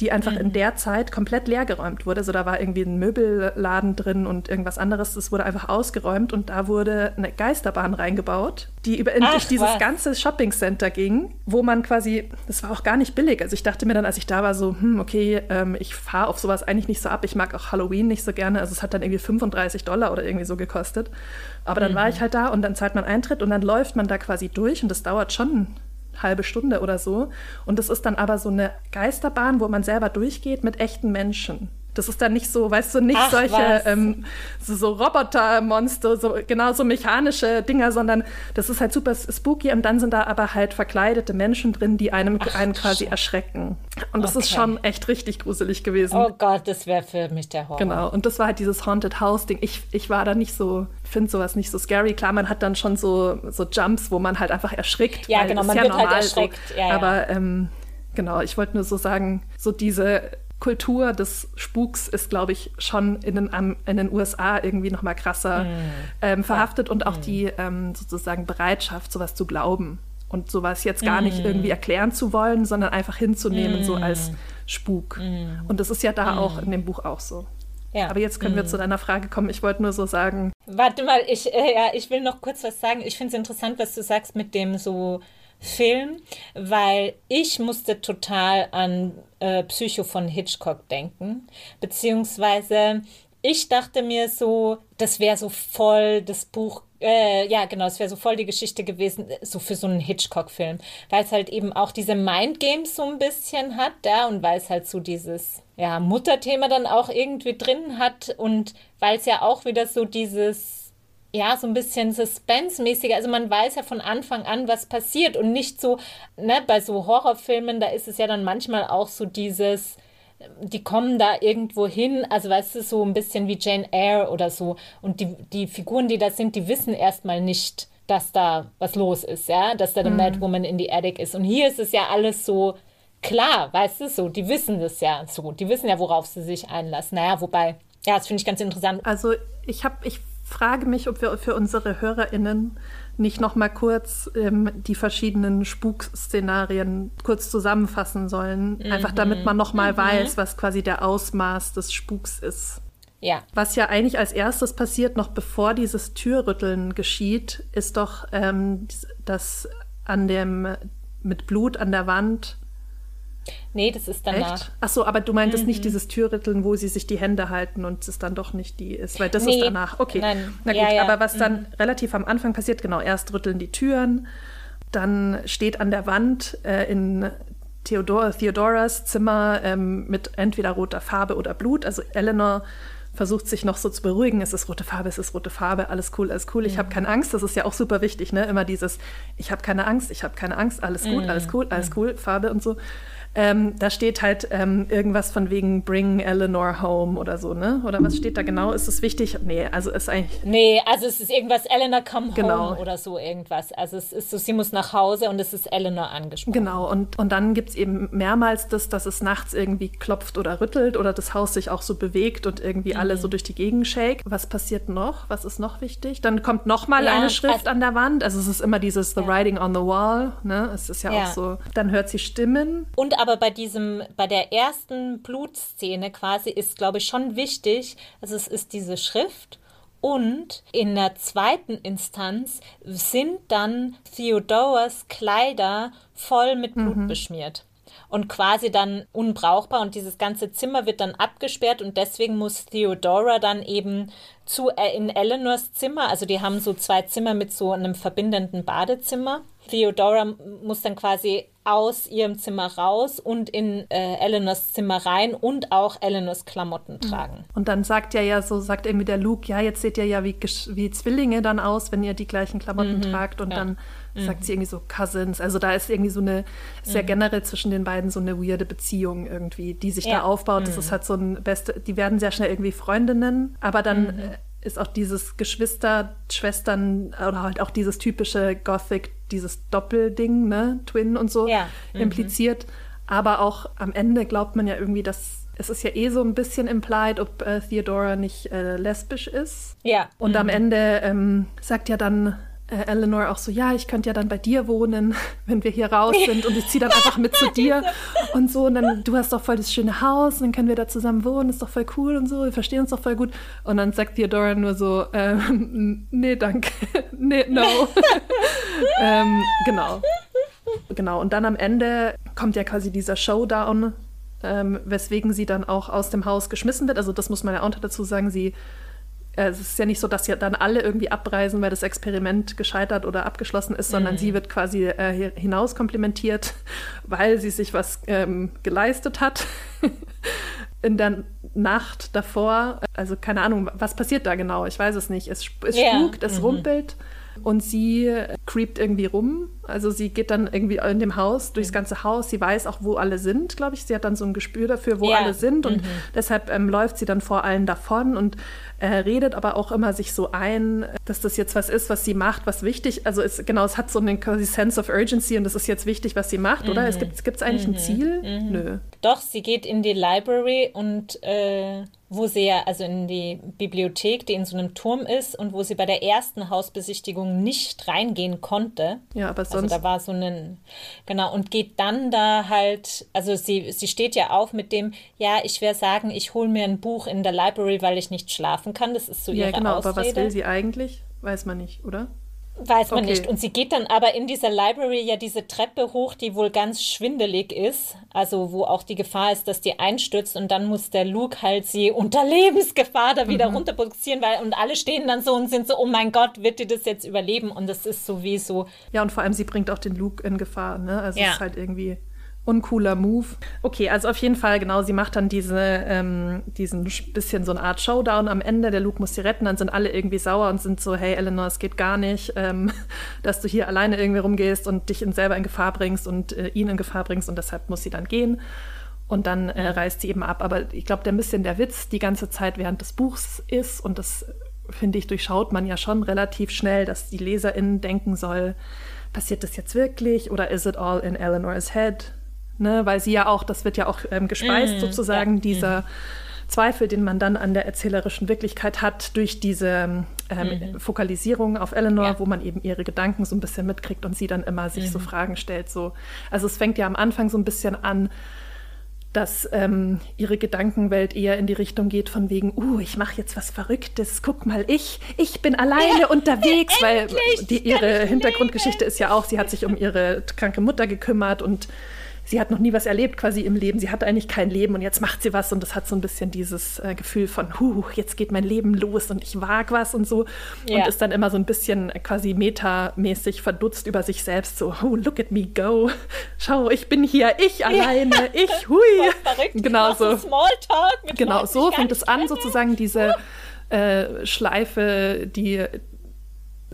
die einfach mhm. in der Zeit komplett leergeräumt wurde. Also da war irgendwie ein Möbelladen drin und irgendwas anderes. Das wurde einfach ausgeräumt und da wurde eine Geisterbahn reingebaut, die über Ach, durch dieses was? ganze Shoppingcenter ging, wo man quasi, das war auch gar nicht billig. Also ich dachte mir dann, als ich da war, so, hm, okay, ähm, ich fahre auf sowas eigentlich nicht so ab. Ich mag auch Halloween nicht so gerne. Also es hat dann irgendwie 35 Dollar oder irgendwie so gekostet. Aber dann mhm. war ich halt da und dann zahlt man Eintritt und dann läuft man da quasi durch und das dauert schon halbe Stunde oder so. Und das ist dann aber so eine Geisterbahn, wo man selber durchgeht mit echten Menschen. Das ist dann nicht so, weißt du, nicht Ach, solche ähm, so, so Robotermonster, so genau so mechanische Dinger, sondern das ist halt super spooky und dann sind da aber halt verkleidete Menschen drin, die einem Ach, einen quasi erschrecken. Und das okay. ist schon echt richtig gruselig gewesen. Oh Gott, das wäre für mich der Horror. Genau, und das war halt dieses Haunted House-Ding. Ich, ich war da nicht so, finde sowas nicht so scary. Klar, man hat dann schon so, so Jumps, wo man halt einfach erschrickt. Ja, genau, man ja wird halt halt erschreckt. So. Ja, ja. Aber ähm, genau, ich wollte nur so sagen, so diese Kultur des Spuks ist, glaube ich, schon in den, in den USA irgendwie noch mal krasser mm. ähm, verhaftet und auch mm. die ähm, sozusagen Bereitschaft, sowas zu glauben und sowas jetzt gar mm. nicht irgendwie erklären zu wollen, sondern einfach hinzunehmen, so als mm. Spuk. Mm. Und das ist ja da auch in dem Buch auch so. Ja. Aber jetzt können wir zu deiner Frage kommen. Ich wollte nur so sagen. Warte mal, ich, äh, ja, ich will noch kurz was sagen. Ich finde es interessant, was du sagst mit dem so Film, weil ich musste total an äh, Psycho von Hitchcock denken, beziehungsweise ich dachte mir so, das wäre so voll das Buch äh, ja, genau, es wäre so voll die Geschichte gewesen, so für so einen Hitchcock-Film, weil es halt eben auch diese Mindgames so ein bisschen hat, ja, und weil es halt so dieses, ja, Mutterthema dann auch irgendwie drin hat und weil es ja auch wieder so dieses, ja, so ein bisschen suspense-mäßiger, also man weiß ja von Anfang an, was passiert und nicht so, ne, bei so Horrorfilmen, da ist es ja dann manchmal auch so dieses, die kommen da irgendwo hin, also weißt du, so ein bisschen wie Jane Eyre oder so. Und die, die Figuren, die da sind, die wissen erstmal nicht, dass da was los ist, ja, dass da eine mhm. Mad Woman in die Attic ist. Und hier ist es ja alles so klar, weißt du, so, die wissen das ja so, die wissen ja, worauf sie sich einlassen. Naja, wobei, ja, das finde ich ganz interessant. Also ich habe, ich frage mich, ob wir für unsere HörerInnen nicht noch mal kurz ähm, die verschiedenen Spukszenarien kurz zusammenfassen sollen, mhm. einfach damit man noch mal mhm. weiß, was quasi der Ausmaß des Spuks ist. Ja. Was ja eigentlich als erstes passiert, noch bevor dieses Türrütteln geschieht, ist doch, ähm, dass an dem mit Blut an der Wand Nee, das ist danach. Echt? Ach so, aber du meintest mhm. nicht dieses Türrütteln, wo sie sich die Hände halten und es dann doch nicht die ist, weil das nee. ist danach. Okay, Nein. na gut, ja, ja. aber was dann mhm. relativ am Anfang passiert, genau, erst rütteln die Türen, dann steht an der Wand äh, in Theodor Theodoras Zimmer ähm, mit entweder roter Farbe oder Blut, also Eleanor versucht sich noch so zu beruhigen, es ist rote Farbe, es ist rote Farbe, alles cool, alles cool, ich habe keine Angst, das ist ja auch super wichtig, ne? Immer dieses, ich habe keine Angst, ich habe keine Angst, alles gut, mhm. alles cool, alles mhm. cool, Farbe und so. Ähm, da steht halt ähm, irgendwas von wegen Bring Eleanor home oder so, ne? Oder was steht da genau? Ist es wichtig? Nee, also ist eigentlich. Nee, also es ist irgendwas Eleanor come genau. home oder so irgendwas. Also es ist so, sie muss nach Hause und es ist Eleanor angesprochen. Genau, und, und dann gibt es eben mehrmals das, dass es nachts irgendwie klopft oder rüttelt oder das Haus sich auch so bewegt und irgendwie mhm. alle so durch die Gegend shake. Was passiert noch? Was ist noch wichtig? Dann kommt noch mal ja, eine Schrift also, an der Wand. Also es ist immer dieses The ja. Writing on the Wall, ne? Es ist ja, ja, auch so. Dann hört sie Stimmen. Und aber bei diesem, bei der ersten Blutszene quasi ist, glaube ich, schon wichtig, also es ist diese Schrift und in der zweiten Instanz sind dann Theodoras Kleider voll mit Blut mhm. beschmiert und quasi dann unbrauchbar und dieses ganze Zimmer wird dann abgesperrt und deswegen muss Theodora dann eben zu äh, in Eleanors Zimmer, also die haben so zwei Zimmer mit so einem verbindenden Badezimmer. Theodora muss dann quasi aus ihrem Zimmer raus und in äh, Eleanors Zimmer rein und auch Eleanors Klamotten mhm. tragen. Und dann sagt er ja so, sagt irgendwie der Luke, ja, jetzt seht ihr ja wie, wie Zwillinge dann aus, wenn ihr die gleichen Klamotten mhm, tragt. Und ja. dann mhm. sagt sie irgendwie so Cousins. Also da ist irgendwie so eine, sehr mhm. generell zwischen den beiden so eine weirde Beziehung irgendwie, die sich ja. da aufbaut. Das mhm. ist halt so ein beste, die werden sehr schnell irgendwie Freundinnen, aber dann mhm. äh, ist auch dieses Geschwister, Schwestern oder halt auch dieses typische Gothic, dieses Doppelding, ne, Twin und so ja. mhm. impliziert. Aber auch am Ende glaubt man ja irgendwie, dass es ist ja eh so ein bisschen implied, ob äh, Theodora nicht äh, lesbisch ist. Ja. Und mhm. am Ende ähm, sagt ja dann äh, Eleanor auch so, ja, ich könnte ja dann bei dir wohnen, wenn wir hier raus sind. Und ich ziehe dann einfach mit zu dir und so. Und dann, du hast doch voll das schöne Haus und dann können wir da zusammen wohnen, ist doch voll cool und so, wir verstehen uns doch voll gut. Und dann sagt Theodora nur so, ähm, nee, danke, nee, no. ähm, genau. Genau, und dann am Ende kommt ja quasi dieser Showdown, ähm, weswegen sie dann auch aus dem Haus geschmissen wird. Also das muss man ja auch dazu sagen, sie es ist ja nicht so, dass ja dann alle irgendwie abreisen, weil das Experiment gescheitert oder abgeschlossen ist, sondern mhm. sie wird quasi äh, hinaus komplimentiert, weil sie sich was ähm, geleistet hat. In der Nacht davor, also keine Ahnung, was passiert da genau? Ich weiß es nicht. Es, es yeah. spukt, es mhm. rumpelt und sie creept irgendwie rum. Also sie geht dann irgendwie in dem Haus, durchs mhm. ganze Haus. Sie weiß auch, wo alle sind, glaube ich. Sie hat dann so ein Gespür dafür, wo ja. alle sind. Und mhm. deshalb ähm, läuft sie dann vor allen davon und äh, redet aber auch immer sich so ein, dass das jetzt was ist, was sie macht, was wichtig, also es, genau, es hat so einen quasi Sense of Urgency und das ist jetzt wichtig, was sie macht, mhm. oder? Es gibt es eigentlich mhm. ein Ziel? Mhm. Nö. Doch, sie geht in die Library und äh, wo sie ja, also in die Bibliothek, die in so einem Turm ist und wo sie bei der ersten Hausbesichtigung nicht reingehen konnte. Ja, aber sonst. Also da war so ein, genau, und geht dann da halt, also sie, sie steht ja auf mit dem, ja, ich werde sagen, ich hole mir ein Buch in der Library, weil ich nicht schlafen kann. Das ist so ihre Ja, genau, Ausrede. aber was will sie eigentlich? Weiß man nicht, oder? Weiß man Okay. nicht. Und sie geht dann aber in dieser Library ja diese Treppe hoch, die wohl ganz schwindelig ist. Also wo auch die Gefahr ist, dass die einstürzt. Und dann muss der Luke halt sie unter Lebensgefahr da wieder runterbuxieren, weil und alle stehen dann so und sind so, oh mein Gott, wird die das jetzt überleben? Und das ist so wie so, Ja, und vor allem, sie bringt auch den Luke in Gefahr, ne? Also Ja. es ist halt irgendwie uncooler Move. Okay, also auf jeden Fall, genau, sie macht dann diese, ähm, diesen sch- bisschen so eine Art Showdown am Ende. Der Luke muss sie retten, dann sind alle irgendwie sauer und sind so, hey Eleanor, es geht gar nicht, ähm, dass du hier alleine irgendwie rumgehst und dich in, selber in Gefahr bringst und äh, ihn in Gefahr bringst und deshalb muss sie dann gehen. Und dann äh, reist sie eben ab. Aber ich glaube, der bisschen der Witz die ganze Zeit während des Buchs ist, und das finde ich, durchschaut man ja schon relativ schnell, dass die LeserInnen denken soll, passiert das jetzt wirklich oder is it all in Eleanor's head? Ne, weil sie ja auch, das wird ja auch ähm, gespeist sozusagen, dieser Zweifel, den man dann an der erzählerischen Wirklichkeit hat, durch diese ähm, Fokalisierung auf Eleanor, Ja. wo man eben ihre Gedanken so ein bisschen mitkriegt und sie dann immer sich so Fragen stellt. So. Also es fängt ja am Anfang so ein bisschen an, dass ähm, ihre Gedankenwelt eher in die Richtung geht von wegen, uh, ich mache jetzt was Verrücktes, guck mal, ich, ich bin alleine unterwegs, weil die, ihre Hintergrundgeschichte ist ja auch, sie hat sich um ihre kranke Mutter gekümmert und sie hat noch nie was erlebt quasi im Leben, sie hatte eigentlich kein Leben und jetzt macht sie was und das hat so ein bisschen dieses äh, Gefühl von, huh, jetzt geht mein Leben los und ich wag was und so Ja. und ist dann immer so ein bisschen quasi metamäßig verdutzt über sich selbst, so, oh, look at me go, schau, ich bin hier, ich alleine, ich, hui. verrückt. Genau so. Smalltalk mit Genau, Leuten, so fängt es an, sozusagen diese äh, Schleife, die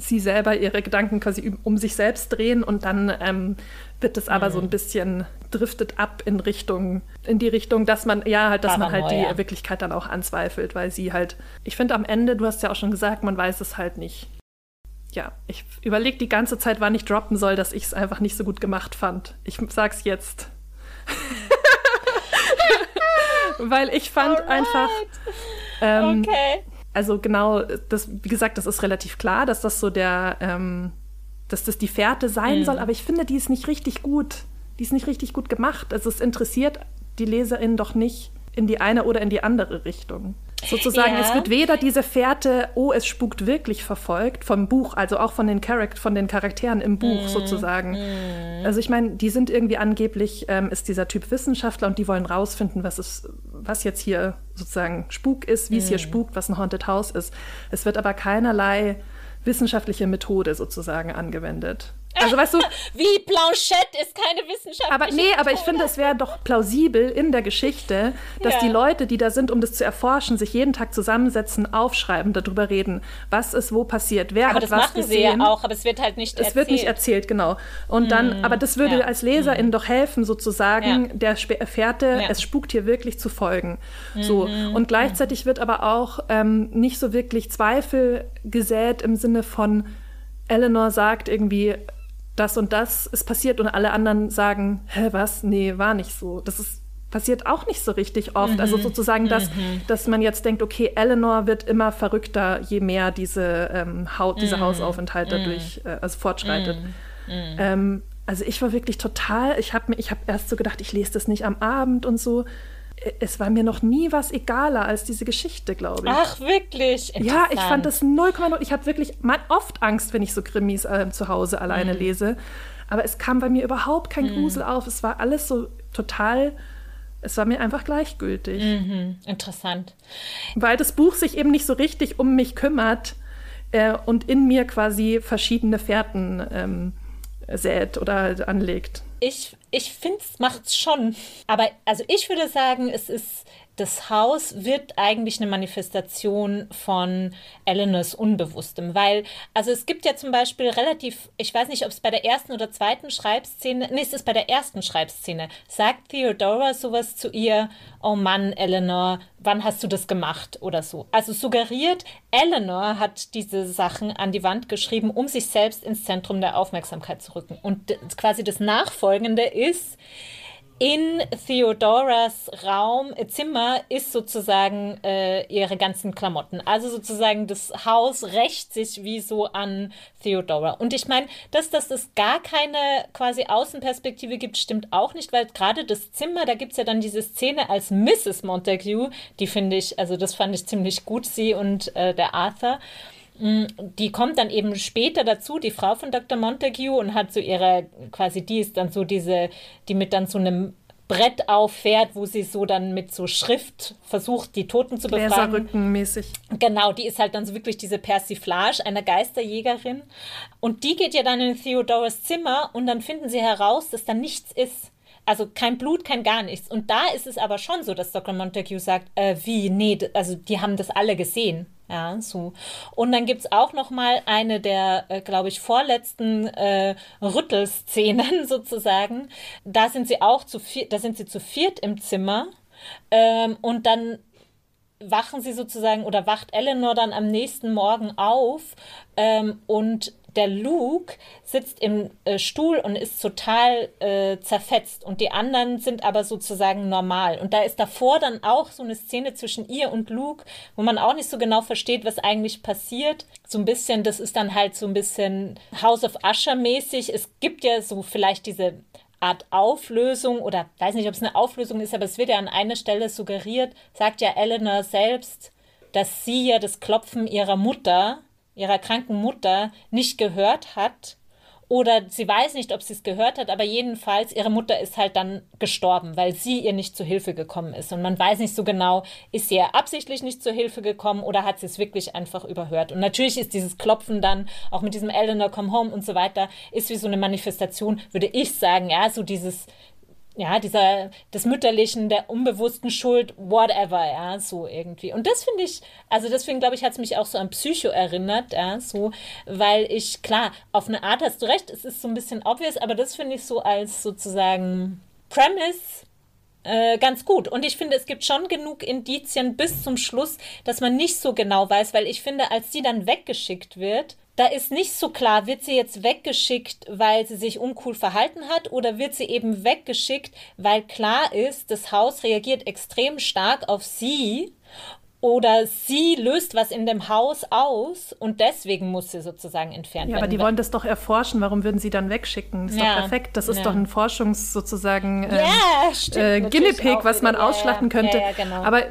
sie selber ihre Gedanken quasi um- sich selbst drehen und dann ähm, wird es aber so Mhm. ein bisschen driftet ab in Richtung, in die Richtung, dass man, ja, halt, dass man halt Paranoia. die Wirklichkeit dann auch anzweifelt, weil sie halt, ich finde am Ende, du hast ja auch schon gesagt, man weiß es halt nicht. Ja, ich überlege die ganze Zeit, wann ich droppen soll, dass ich es einfach nicht so gut gemacht fand. Ich sag's jetzt. weil ich fand einfach. Ähm, Okay. Also genau, das, wie gesagt, das ist relativ klar, dass das so der, ähm, dass das die Fährte sein soll, aber ich finde, die ist nicht richtig gut. Die ist nicht richtig gut gemacht. Also es interessiert die Leserin doch nicht in die eine oder in die andere Richtung. Sozusagen, Ja. es wird weder diese Fährte, oh, es spukt wirklich verfolgt vom Buch, also auch von den, Charact von den Charakteren im Buch sozusagen. Also ich meine, die sind irgendwie angeblich, ähm, ist dieser Typ Wissenschaftler und die wollen rausfinden, was, es, was jetzt hier sozusagen Spuk ist, wie es hier spukt, was ein Haunted House ist. Es wird aber keinerlei wissenschaftliche Methode sozusagen angewendet. Also weißt du, Wie Blanchette ist keine wissenschaftliche aber nee, aber ich finde, es wäre doch plausibel in der Geschichte, dass Ja. die Leute, die da sind, um das zu erforschen, sich jeden Tag zusammensetzen, aufschreiben, darüber reden, was ist wo passiert, wer Aber hat das was machen gesehen. sie ja auch, aber es wird halt nicht Es erzählt. wird nicht erzählt, genau. Und dann, aber das würde ja. als Leserin doch helfen, sozusagen Ja. der Fährte, es spukt hier wirklich zu folgen. So. Und gleichzeitig wird aber auch ähm, nicht so wirklich Zweifel gesät im Sinne von Eleanor sagt irgendwie das und das ist passiert und alle anderen sagen, hä, was? Nee, war nicht so. Das ist passiert auch nicht so richtig oft. Also sozusagen, dass, dass man jetzt denkt, okay, Eleanor wird immer verrückter, je mehr diese, ähm, Haut, dieser Hausaufenthalt dadurch äh, also fortschreitet. Ähm, also ich war wirklich total, ich habe ich hab erst so gedacht, ich lese das nicht am Abend und so. Es war mir noch nie was egaler als diese Geschichte, glaube ich. Ach, wirklich? Ja, ich fand das 0,0. Ich habe wirklich mal oft Angst, wenn ich so Krimis äh, zu Hause Mhm. alleine lese. Aber es kam bei mir überhaupt kein Grusel auf. Es war alles so total, es war mir einfach gleichgültig. Mhm. Interessant. Weil das Buch sich eben nicht so richtig um mich kümmert äh, und in mir quasi verschiedene Fährten ähm, sät oder halt anlegt. Ich, ich finde, es macht's schon. Aber also ich würde sagen, es ist, das Haus wird eigentlich eine Manifestation von Eleanors Unbewusstem. Weil, also es gibt ja zum Beispiel relativ, ich weiß nicht, ob es bei der ersten oder zweiten Schreibszene, nee, es ist bei der ersten Schreibszene, sagt Theodora sowas zu ihr, oh Mann, Eleanor, wann hast du das gemacht oder so. Also suggeriert, Eleanor hat diese Sachen an die Wand geschrieben, um sich selbst ins Zentrum der Aufmerksamkeit zu rücken. Und quasi das Nachfolgende ist, in Theodoras Raum, äh, Zimmer ist sozusagen äh, ihre ganzen Klamotten. Also sozusagen das Haus rächt sich wie so an Theodora. Und ich meine, dass, dass es gar keine quasi Außenperspektive gibt, stimmt auch nicht, weil gerade das Zimmer, da gibt es ja dann diese Szene als Mrs. Montague, die finde ich, also das fand ich ziemlich gut, sie und äh, der Arthur. Mm, die kommt dann eben später dazu, die Frau von Dr. Montague, und hat so ihre, quasi die ist dann so diese, die mit dann so einem Brett auffährt, wo sie so dann mit so Schrift versucht, die Toten zu befragen. Gläserrückenmäßig. Genau, die ist halt dann so wirklich diese Persiflage einer Geisterjägerin. Und die geht ja dann in Theodoras Zimmer und dann finden sie heraus, dass da nichts ist. Also kein Blut, kein gar nichts. Und da ist es aber schon so, dass Dr. Montague sagt, äh, wie, nee, also die haben das alle gesehen. Ja, so. Und dann gibt es auch noch mal eine der, äh, glaube ich, vorletzten äh, Rüttelszenen sozusagen. Da sind sie auch zu viert, da sind sie zu viert im Zimmer. Ähm, und dann wachen sie sozusagen oder wacht Eleanor dann am nächsten Morgen auf ähm, und der Luke sitzt im äh, Stuhl und ist total äh, zerfetzt und die anderen sind aber sozusagen normal. Und da ist davor dann auch so eine Szene zwischen ihr und Luke, wo man auch nicht so genau versteht, was eigentlich passiert. So ein bisschen, das ist dann halt so ein bisschen House of Usher mäßig. Es gibt ja so vielleicht diese Art Auflösung oder weiß nicht, ob es eine Auflösung ist, aber es wird ja an einer Stelle suggeriert, sagt ja Eleanor selbst, dass sie ja das Klopfen ihrer Mutter ihrer kranken Mutter nicht gehört hat. Oder sie weiß nicht, ob sie es gehört hat, aber jedenfalls, ihre Mutter ist halt dann gestorben, weil sie ihr nicht zu Hilfe gekommen ist. Und man weiß nicht so genau, ist sie ihr absichtlich nicht zu Hilfe gekommen oder hat sie es wirklich einfach überhört. Und natürlich ist dieses Klopfen dann, auch mit diesem Eleanor Come Home und so weiter, ist wie so eine Manifestation, würde ich sagen, ja, so dieses, ja, dieser, des Mütterlichen, der unbewussten Schuld, whatever, ja, so irgendwie. Und das finde ich, also deswegen glaube ich, hat es mich auch so an Psycho erinnert, ja, so, weil ich, klar, auf eine Art hast du recht, es ist so ein bisschen obvious, aber das finde ich so als sozusagen Premise äh, ganz gut. Und ich finde, es gibt schon genug Indizien bis zum Schluss, dass man nicht so genau weiß, weil ich finde, als sie dann weggeschickt wird, da ist nicht so klar, wird sie jetzt weggeschickt, weil sie sich uncool verhalten hat oder wird sie eben weggeschickt, weil klar ist, das Haus reagiert extrem stark auf sie oder sie löst was in dem Haus aus und deswegen muss sie sozusagen entfernt ja, werden. Aber die wollen das doch erforschen. Warum würden sie dann wegschicken? Das ist ja, doch perfekt. Das ist ja. doch ein Forschungs sozusagen äh, ja, stimmt, äh, Guinea Pig, was man ausschlachten könnte. Genau. Aber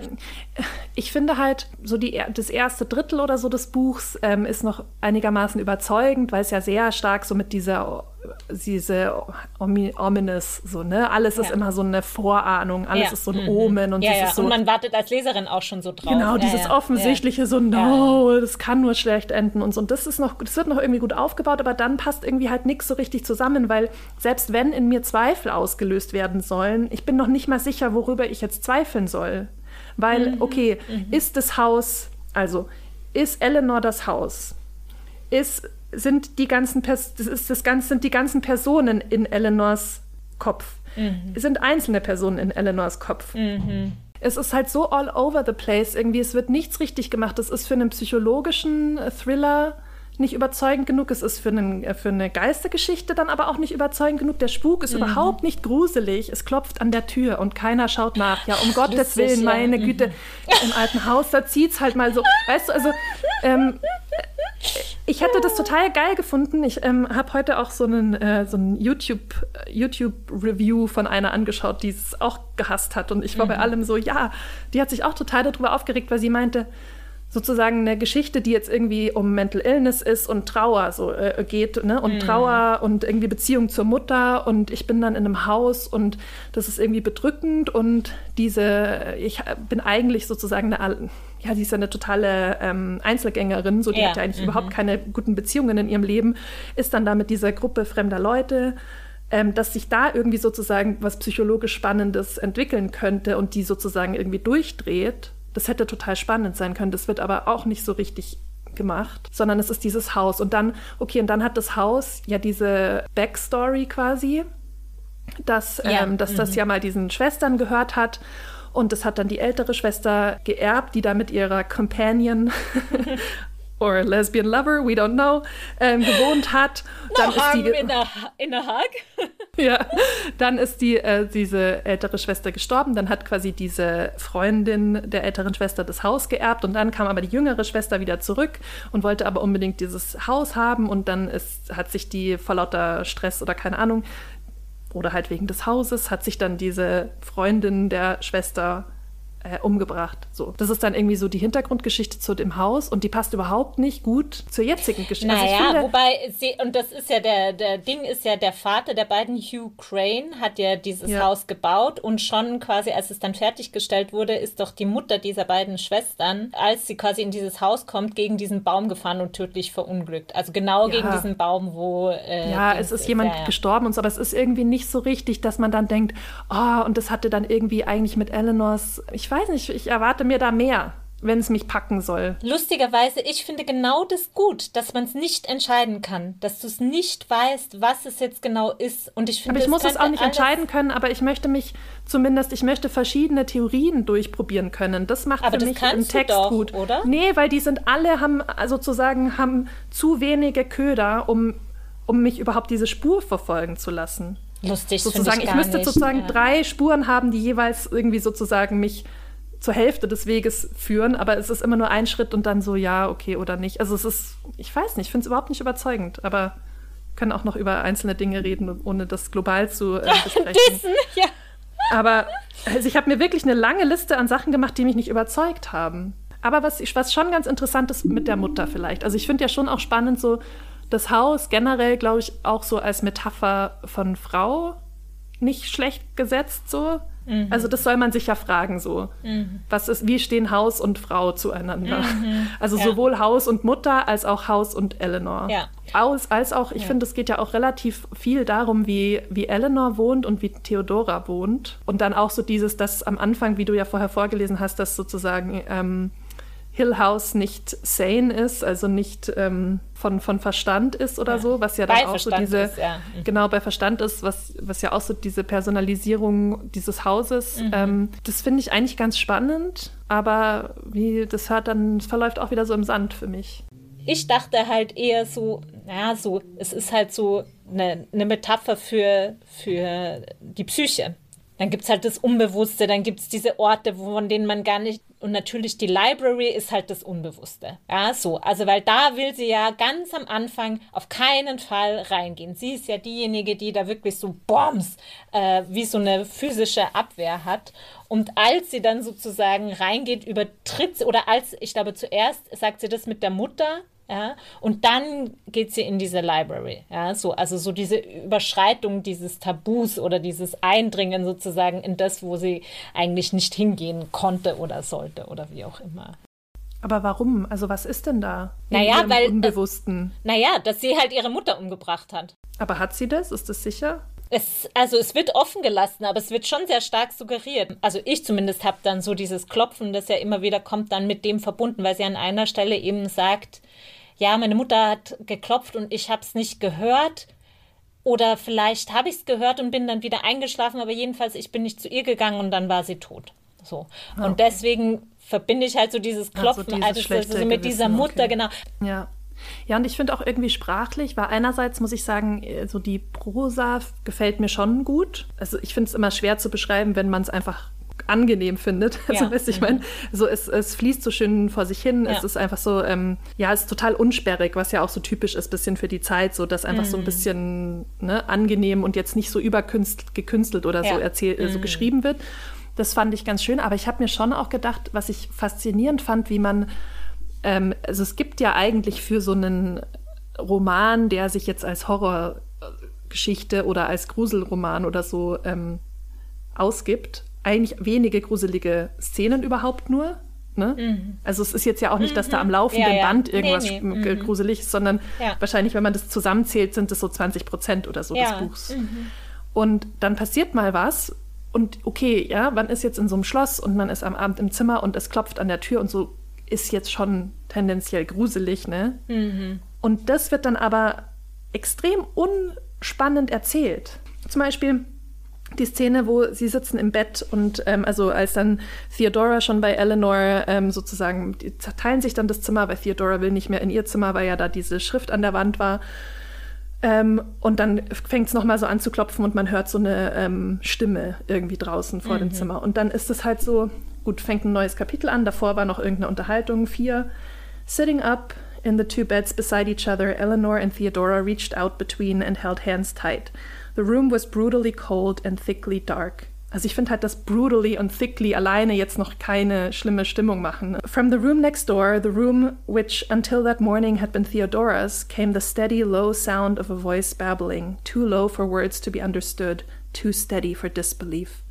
ich finde halt, so die, das erste Drittel oder so des Buchs ähm, ist noch einigermaßen überzeugend, weil es ja sehr stark so mit dieser diese ominous, so, ne? Alles ja. ist immer so eine Vorahnung, alles ja. ist so ein mhm. Omen und ja, ja. so. Und man wartet als Leserin auch schon so drauf. Genau, dieses offensichtliche, so, no, das kann nur schlecht enden und so. Und das ist noch, das wird noch irgendwie gut aufgebaut, aber dann passt irgendwie halt nichts so richtig zusammen, weil selbst wenn in mir Zweifel ausgelöst werden sollen, ich bin noch nicht mal sicher, worüber ich jetzt zweifeln soll. Weil, mhm. okay, mhm. ist das Haus, also ist Eleanor das Haus? Ist sind die ganzen Pers das ist das ganze sind die ganzen Personen in Eleanors Kopf. Mhm. Sind einzelne Personen in Eleanors Kopf. Mhm. Es ist halt so all over the place irgendwie. Es wird nichts richtig gemacht. Es ist für einen psychologischen Thriller nicht überzeugend genug. Es ist für, einen, äh, für eine Geistergeschichte dann aber auch nicht überzeugend genug. Der Spuk ist mhm. überhaupt nicht gruselig. Es klopft an der Tür und keiner schaut nach. Ja, um Gottes Willen, meine ja. Güte, im alten Haus, da zieht es halt mal so. Weißt du, also ähm, ich hätte das total geil gefunden. Ich ähm, habe heute auch so einen, äh, so einen YouTube, YouTube-Review von einer angeschaut, die es auch gehasst hat. Und ich war mhm. bei allem so, ja, die hat sich auch total darüber aufgeregt, weil sie meinte, sozusagen eine Geschichte, die jetzt irgendwie um Mental Illness ist und Trauer so äh, geht, ne? Und mm. Trauer und irgendwie Beziehung zur Mutter und ich bin dann in einem Haus und das ist irgendwie bedrückend und diese, ich bin eigentlich sozusagen eine, ja, sie ist ja eine totale ähm, Einzelgängerin, so die ja. hat ja eigentlich mhm. überhaupt keine guten Beziehungen in ihrem Leben, ist dann da mit dieser Gruppe fremder Leute ähm, dass sich da irgendwie sozusagen was psychologisch Spannendes entwickeln könnte und die sozusagen irgendwie durchdreht das hätte total spannend sein können. Das wird aber auch nicht so richtig gemacht, sondern es ist dieses Haus. Und dann, okay, und dann hat das Haus ja diese Backstory quasi, dass, ja. ähm, dass mhm. das ja mal diesen Schwestern gehört hat. Und das hat dann die ältere Schwester geerbt, die da mit ihrer Companion or lesbian lover, we don't know, ähm, gewohnt hat. Dann no ist die in a, in a hug. ja, dann ist die, äh, diese ältere Schwester gestorben. Dann hat quasi diese Freundin der älteren Schwester das Haus geerbt und dann kam aber die jüngere Schwester wieder zurück und wollte aber unbedingt dieses Haus haben und dann ist, hat sich die vor lauter Stress oder keine Ahnung oder halt wegen des Hauses hat sich dann diese Freundin der Schwester äh, umgebracht. So. Das ist dann irgendwie so die Hintergrundgeschichte zu dem Haus und die passt überhaupt nicht gut zur jetzigen Geschichte. Naja, also finde, wobei, sie, und das ist ja der, der Ding ist ja, der Vater der beiden, Hugh Crane, hat ja dieses Ja. Haus gebaut und schon quasi, als es dann fertiggestellt wurde, ist doch die Mutter dieser beiden Schwestern, als sie quasi in dieses Haus kommt, gegen diesen Baum gefahren und tödlich verunglückt. Also genau Ja. gegen diesen Baum, wo. Äh, ja, es ist jemand ja. gestorben und so, aber es ist irgendwie nicht so richtig, dass man dann denkt, oh, und das hatte dann irgendwie eigentlich mit Eleanors, ich weiß nicht, ich erwarte mir da mehr, wenn es mich packen soll. Lustigerweise, ich finde genau das gut, dass man es nicht entscheiden kann, dass du es nicht weißt, was es jetzt genau ist. Und ich finde, Aber ich muss es auch nicht entscheiden können, aber ich möchte mich zumindest, ich möchte verschiedene Theorien durchprobieren können. Das macht Aber für das mich im Text doch, gut. oder? Nee, weil die sind alle, haben sozusagen, haben zu wenige Köder, um, um mich überhaupt diese Spur verfolgen zu lassen. Lustig, Sozusagen, ich, ich, müsste nicht. sozusagen ja. drei Spuren haben, die jeweils irgendwie sozusagen mich zur Hälfte des Weges führen, aber es ist immer nur ein Schritt und dann so, ja, okay oder nicht. Also es ist, ich weiß nicht, ich finde es überhaupt nicht überzeugend, aber wir können auch noch über einzelne Dinge reden, ohne das global zu äh, besprechen. Dissen, ja. Aber also ich habe mir wirklich eine lange Liste an Sachen gemacht, die mich nicht überzeugt haben. Aber was, ich- was schon ganz interessant ist mit der Mutter vielleicht. Also ich finde ja schon auch spannend, so das Haus generell, glaube ich, auch so als Metapher von Frau nicht schlecht gesetzt so. Also das soll man sich ja fragen so. Was ist, wie stehen Haus und Frau zueinander? Also Ja. sowohl Haus und Mutter als auch Haus und Eleanor. Ja. Aus, als auch, ich finde, es geht ja auch relativ viel darum, wie, wie Eleanor wohnt und wie Theodora wohnt. Und dann auch so dieses, dass am Anfang, wie du ja vorher vorgelesen hast, dass sozusagen ähm, Hill House nicht sane ist, also nicht ähm, von, von Verstand ist oder Ja. so, was ja dann Bei auch Verstand so diese, ist, ja. Mhm. genau, bei Verstand ist, was, was ja auch so diese Personalisierung dieses Hauses, Mhm. ähm, das finde ich eigentlich ganz spannend, aber wie, das hört dann, es verläuft auch wieder so im Sand für mich. Ich dachte halt eher so, naja, so, es ist halt so eine, eine Metapher für, für die Psyche. Dann gibt es halt das Unbewusste, dann gibt es diese Orte, von denen man gar nicht. Und natürlich die Library ist halt das Unbewusste. Ja, so. Also, weil da will sie ja ganz am Anfang auf keinen Fall reingehen. Sie ist ja diejenige, die da wirklich so Bombs, äh, wie so eine physische Abwehr hat. Und als sie dann sozusagen reingeht, übertritt sie, oder als, ich glaube, zuerst sagt sie das mit der Mutter, ja, und dann geht sie in diese Library, ja, so, also so diese Überschreitung dieses Tabus oder dieses Eindringen sozusagen in das, wo sie eigentlich nicht hingehen konnte oder sollte oder wie auch immer. Aber warum? Also was ist denn da? Naja, weil, äh, Unbewussten. Naja, dass sie halt ihre Mutter umgebracht hat. Aber hat sie das? Ist das sicher? Es, also es wird offen gelassen, aber es wird schon sehr stark suggeriert. Also ich zumindest habe dann so dieses Klopfen, das ja immer wieder kommt, dann mit dem verbunden, weil sie an einer Stelle eben sagt, ja, meine Mutter hat geklopft und ich habe es nicht gehört. Oder vielleicht habe ich es gehört und bin dann wieder eingeschlafen, aber jedenfalls, ich bin nicht zu ihr gegangen und dann war sie tot. So. Und deswegen verbinde ich halt so dieses Ah, so Klopfen dieses also, also mit dieser Gewissen, Mutter, okay. genau. Ja. Ja, und ich finde auch irgendwie sprachlich, weil einerseits muss ich sagen, äh, so die Prosa gefällt mir schon gut. Also ich finde es immer schwer zu beschreiben, wenn man es einfach angenehm findet. Also Ja. weißt du, ich meine, so es, es fließt so schön vor sich hin. Es Ja. ist einfach so, ähm, ja, es ist total unsperrig, was ja auch so typisch ist, bisschen für die Zeit, so dass einfach so Mhm. ein bisschen ne, angenehm und jetzt nicht so überkünstelt gekünstelt oder so Ja. Mhm. erzählt, äh, so geschrieben wird. Das fand ich ganz schön, aber ich habe mir schon auch gedacht, was ich faszinierend fand, wie man ähm, also es gibt ja eigentlich für so einen Roman, der sich jetzt als Horrorgeschichte oder als Gruselroman oder so ähm, ausgibt, eigentlich wenige gruselige Szenen überhaupt nur. Ne? Also es ist jetzt ja auch nicht, dass da am laufenden Mhm. Ja, ja. Band Nee, irgendwas nee. sch- äh, gruselig ist, sondern Ja. wahrscheinlich, wenn man das zusammenzählt, sind es so 20 Prozent oder so des Buchs. Und dann passiert mal was und okay, ja, man ist jetzt in so einem Schloss und man ist am Abend im Zimmer und es klopft an der Tür und so ist jetzt schon tendenziell gruselig, ne? Und das wird dann aber extrem unspannend erzählt. Zum Beispiel die Szene, wo sie sitzen im Bett und ähm, also als dann Theodora schon bei Eleanor ähm, sozusagen, die teilen sich dann das Zimmer, weil Theodora will nicht mehr in ihr Zimmer, weil ja da diese Schrift an der Wand war. Ähm, und dann fängt es nochmal so an zu klopfen und man hört so eine ähm, Stimme irgendwie draußen vor dem Zimmer. Und dann ist es halt so, gut, fängt ein neues Kapitel an. Davor war noch irgendeine Unterhaltung. Vier. Sitting up in the two beds beside each other, Eleanor and Theodora reached out between and held hands tight. The room was brutally cold and thickly dark. Also ich finde halt, dass brutally und thickly alleine jetzt noch keine schlimme Stimmung machen. From the room next door, the room which until that morning had been Theodora's, came the steady low sound of a voice babbling, too low for words to be understood, too steady for disbelief.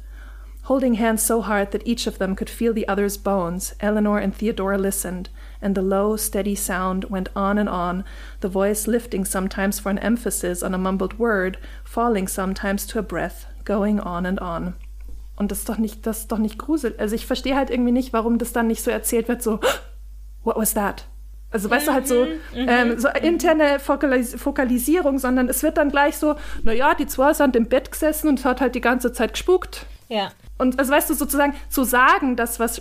Holding hands so hard that each of them could feel the other's bones, Eleanor and Theodora listened, and the low, steady sound went on and on, the voice lifting sometimes for an emphasis on a mumbled word, falling sometimes to a breath, going on and on. Und das ist doch nicht, das ist doch nicht gruselig. Also ich verstehe halt irgendwie nicht, warum das dann nicht so erzählt wird, so, what was that? Also weißt mhm, du halt so, mhm, ähm, so interne Fokalis Fokalisierung, sondern es wird dann gleich so, naja, die zwei sind im Bett gesessen und es hat halt die ganze Zeit gespukt. Ja. Und also weißt du, sozusagen zu sagen, dass was,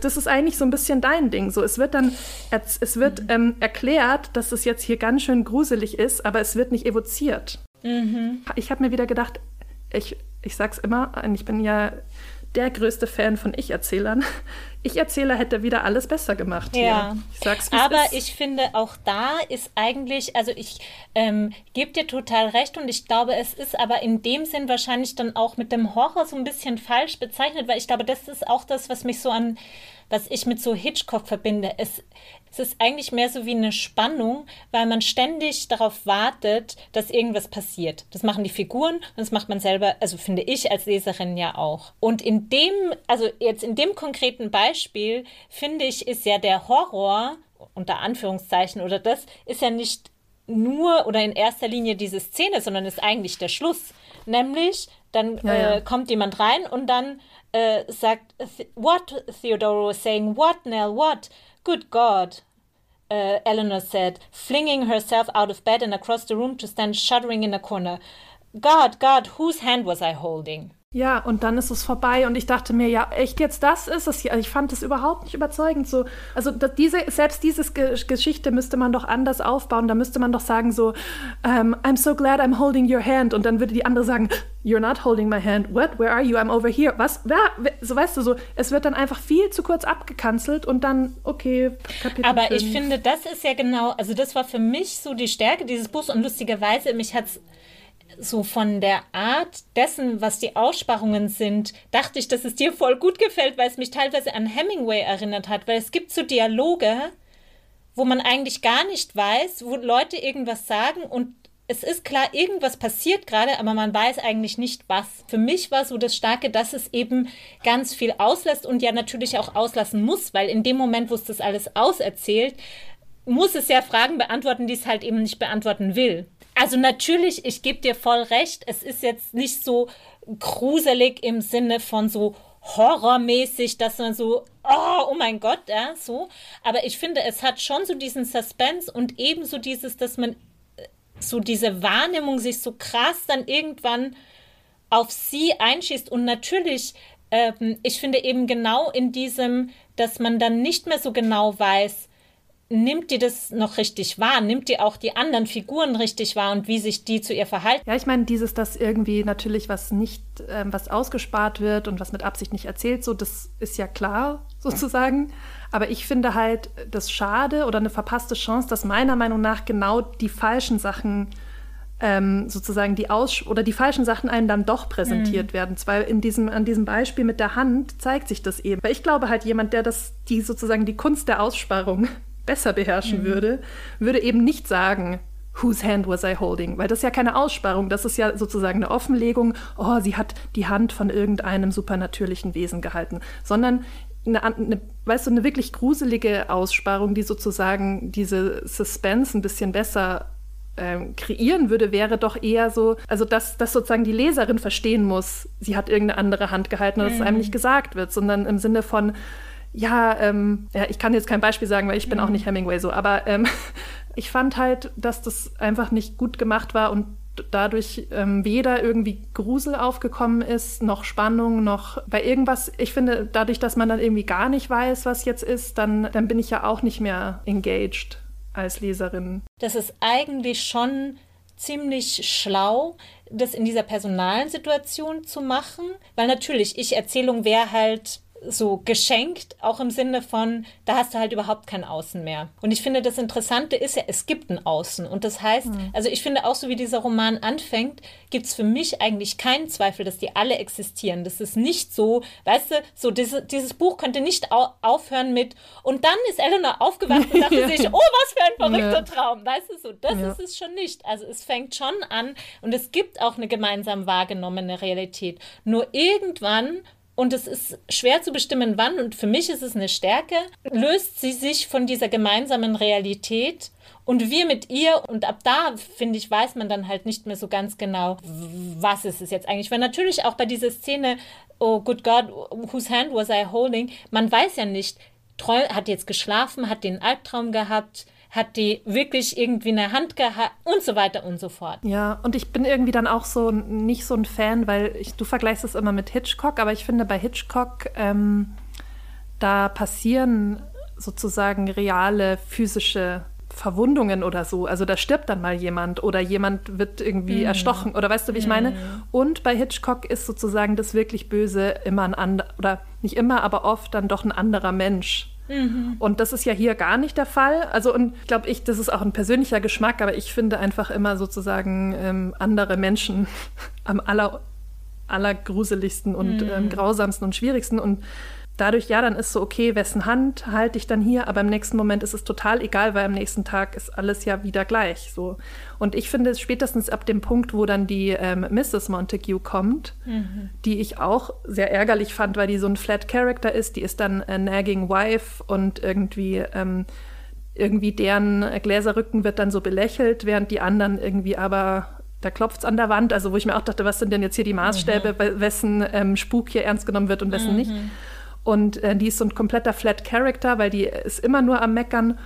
das ist eigentlich so ein bisschen dein Ding. So, es wird dann, es wird ähm, erklärt, dass es jetzt hier ganz schön gruselig ist, aber es wird nicht evoziert. Mhm. Ich habe mir wieder gedacht, ich, ich sag's immer, ich bin ja der größte Fan von Ich-Erzählern. Ich-Erzähler hätte wieder alles besser gemacht. Ja, ich sag's, aber ist. ich finde, auch da ist eigentlich, also ich ähm, gebe dir total recht und ich glaube, es ist aber in dem Sinn wahrscheinlich dann auch mit dem Horror so ein bisschen falsch bezeichnet, weil ich glaube, das ist auch das, was mich so an was ich mit so Hitchcock verbinde. Es, es ist eigentlich mehr so wie eine Spannung, weil man ständig darauf wartet, dass irgendwas passiert. Das machen die Figuren und das macht man selber, also finde ich als Leserin ja auch. Und in dem, also jetzt in dem konkreten Beispiel, finde ich, ist ja der Horror, unter Anführungszeichen oder das, ist ja nicht nur oder in erster Linie diese Szene, sondern ist eigentlich der Schluss. Nämlich, dann ja, ja. Äh, kommt jemand rein und dann äh, sagt, What? Theodora was saying, What, Nell, what? Good God. Uh, Eleanor said, flinging herself out of bed and across the room to stand shuddering in a corner. God, God, whose hand was I holding? Ja, und dann ist es vorbei und ich dachte mir, ja, echt jetzt das ist es hier. Also ich fand es überhaupt nicht überzeugend so. Also diese, selbst diese Ge Geschichte müsste man doch anders aufbauen. Da müsste man doch sagen so, um, ähm, I'm so glad I'm holding your hand und dann würde die andere sagen, You're not holding my hand. What? Where are you? I'm over here. Was? Wer? So weißt du so, es wird dann einfach viel zu kurz abgekanzelt und dann okay. Kapitel Aber 5. ich finde, das ist ja genau, also das war für mich so die Stärke dieses Buchs und lustigerweise mich hat's so von der Art dessen, was die Aussparungen sind, dachte ich, dass es dir voll gut gefällt, weil es mich teilweise an Hemingway erinnert hat, weil es gibt so Dialoge, wo man eigentlich gar nicht weiß, wo Leute irgendwas sagen und es ist klar, irgendwas passiert gerade, aber man weiß eigentlich nicht was. Für mich war so das Starke, dass es eben ganz viel auslässt und ja natürlich auch auslassen muss, weil in dem Moment, wo es das alles auserzählt, muss es ja Fragen beantworten, die es halt eben nicht beantworten will. Also natürlich, ich gebe dir voll recht, es ist jetzt nicht so gruselig im Sinne von so horrormäßig, dass man so, oh, oh mein Gott, ja, so. Aber ich finde, es hat schon so diesen Suspense und ebenso dieses, dass man äh, so diese Wahrnehmung sich so krass dann irgendwann auf sie einschießt. Und natürlich, ähm, ich finde eben genau in diesem, dass man dann nicht mehr so genau weiß, nimmt die das noch richtig wahr? Nimmt die auch die anderen Figuren richtig wahr und wie sich die zu ihr verhalten? Ja, ich meine, dieses, dass irgendwie natürlich was nicht, ähm, was ausgespart wird und was mit Absicht nicht erzählt, so, das ist ja klar sozusagen. Aber ich finde halt das schade oder eine verpasste Chance, dass meiner Meinung nach genau die falschen Sachen ähm, sozusagen die Aus oder die falschen Sachen einem dann doch präsentiert mhm. werden. Weil in diesem, an diesem Beispiel mit der Hand zeigt sich das eben. Weil ich glaube halt, jemand, der das, die sozusagen die Kunst der Aussparung besser beherrschen mhm. würde, würde eben nicht sagen, Whose hand was I holding? Weil das ist ja keine Aussparung, das ist ja sozusagen eine Offenlegung, oh, sie hat die Hand von irgendeinem supernatürlichen Wesen gehalten, sondern eine, eine, weißt du, eine wirklich gruselige Aussparung, die sozusagen diese Suspense ein bisschen besser ähm, kreieren würde, wäre doch eher so, also dass, dass sozusagen die Leserin verstehen muss, sie hat irgendeine andere Hand gehalten und mhm. dass es einem mhm. nicht gesagt wird, sondern im Sinne von, ja, ähm, ja, ich kann jetzt kein Beispiel sagen, weil ich bin mhm. auch nicht Hemingway so, aber ähm, ich fand halt, dass das einfach nicht gut gemacht war und dadurch ähm, weder irgendwie Grusel aufgekommen ist, noch Spannung, noch bei irgendwas. Ich finde, dadurch, dass man dann irgendwie gar nicht weiß, was jetzt ist, dann, dann bin ich ja auch nicht mehr engaged als Leserin. Das ist eigentlich schon ziemlich schlau, das in dieser personalen Situation zu machen, weil natürlich, Ich-Erzählung wäre halt so geschenkt, auch im Sinne von, da hast du halt überhaupt kein Außen mehr. Und ich finde, das Interessante ist ja, es gibt ein Außen. Und das heißt, mhm. also ich finde auch so, wie dieser Roman anfängt, gibt es für mich eigentlich keinen Zweifel, dass die alle existieren. Das ist nicht so, weißt du, so diese, dieses Buch könnte nicht au aufhören mit, und dann ist Eleanor aufgewacht und dachte sich, oh, was für ein verrückter ja. Traum. Weißt du, so, das ja. ist es schon nicht. Also es fängt schon an und es gibt auch eine gemeinsam wahrgenommene Realität. Nur irgendwann und es ist schwer zu bestimmen, wann, und für mich ist es eine Stärke, löst sie sich von dieser gemeinsamen Realität und wir mit ihr. Und ab da, finde ich, weiß man dann halt nicht mehr so ganz genau, was ist es jetzt eigentlich. Weil natürlich auch bei dieser Szene, oh good God, whose hand was I holding, man weiß ja nicht, hat jetzt geschlafen, hat den Albtraum gehabt, hat die wirklich irgendwie eine Hand gehabt und so weiter und so fort. Ja, und ich bin irgendwie dann auch so nicht so ein Fan, weil ich, du vergleichst es immer mit Hitchcock, aber ich finde bei Hitchcock, ähm, da passieren sozusagen reale physische Verwundungen oder so. Also da stirbt dann mal jemand oder jemand wird irgendwie mm. erstochen oder weißt du, wie ich meine? Mhm. Und bei Hitchcock ist sozusagen das wirklich Böse immer ein anderer, oder nicht immer, aber oft dann doch ein anderer Mensch. Mhm. Und das ist ja hier gar nicht der Fall. Also, und ich glaube, ich, das ist auch ein persönlicher Geschmack, aber ich finde einfach immer sozusagen ähm, andere Menschen am aller, allergruseligsten und mhm. ähm, grausamsten und schwierigsten. Und dadurch, ja, dann ist so, okay, wessen Hand halte ich dann hier, aber im nächsten Moment ist es total egal, weil am nächsten Tag ist alles ja wieder gleich. So. Und ich finde, spätestens ab dem Punkt, wo dann die ähm, Mrs. Montague kommt, mhm. die ich auch sehr ärgerlich fand, weil die so ein Flat Character ist, die ist dann a nagging wife und irgendwie ähm, irgendwie deren Gläserrücken wird dann so belächelt, während die anderen irgendwie aber da klopft es an der Wand, also wo ich mir auch dachte, was sind denn jetzt hier die Maßstäbe, mhm. wessen ähm, Spuk hier ernst genommen wird und wessen mhm. nicht. Und äh, die ist so ein kompletter Flat Character, weil die ist immer nur am Meckern.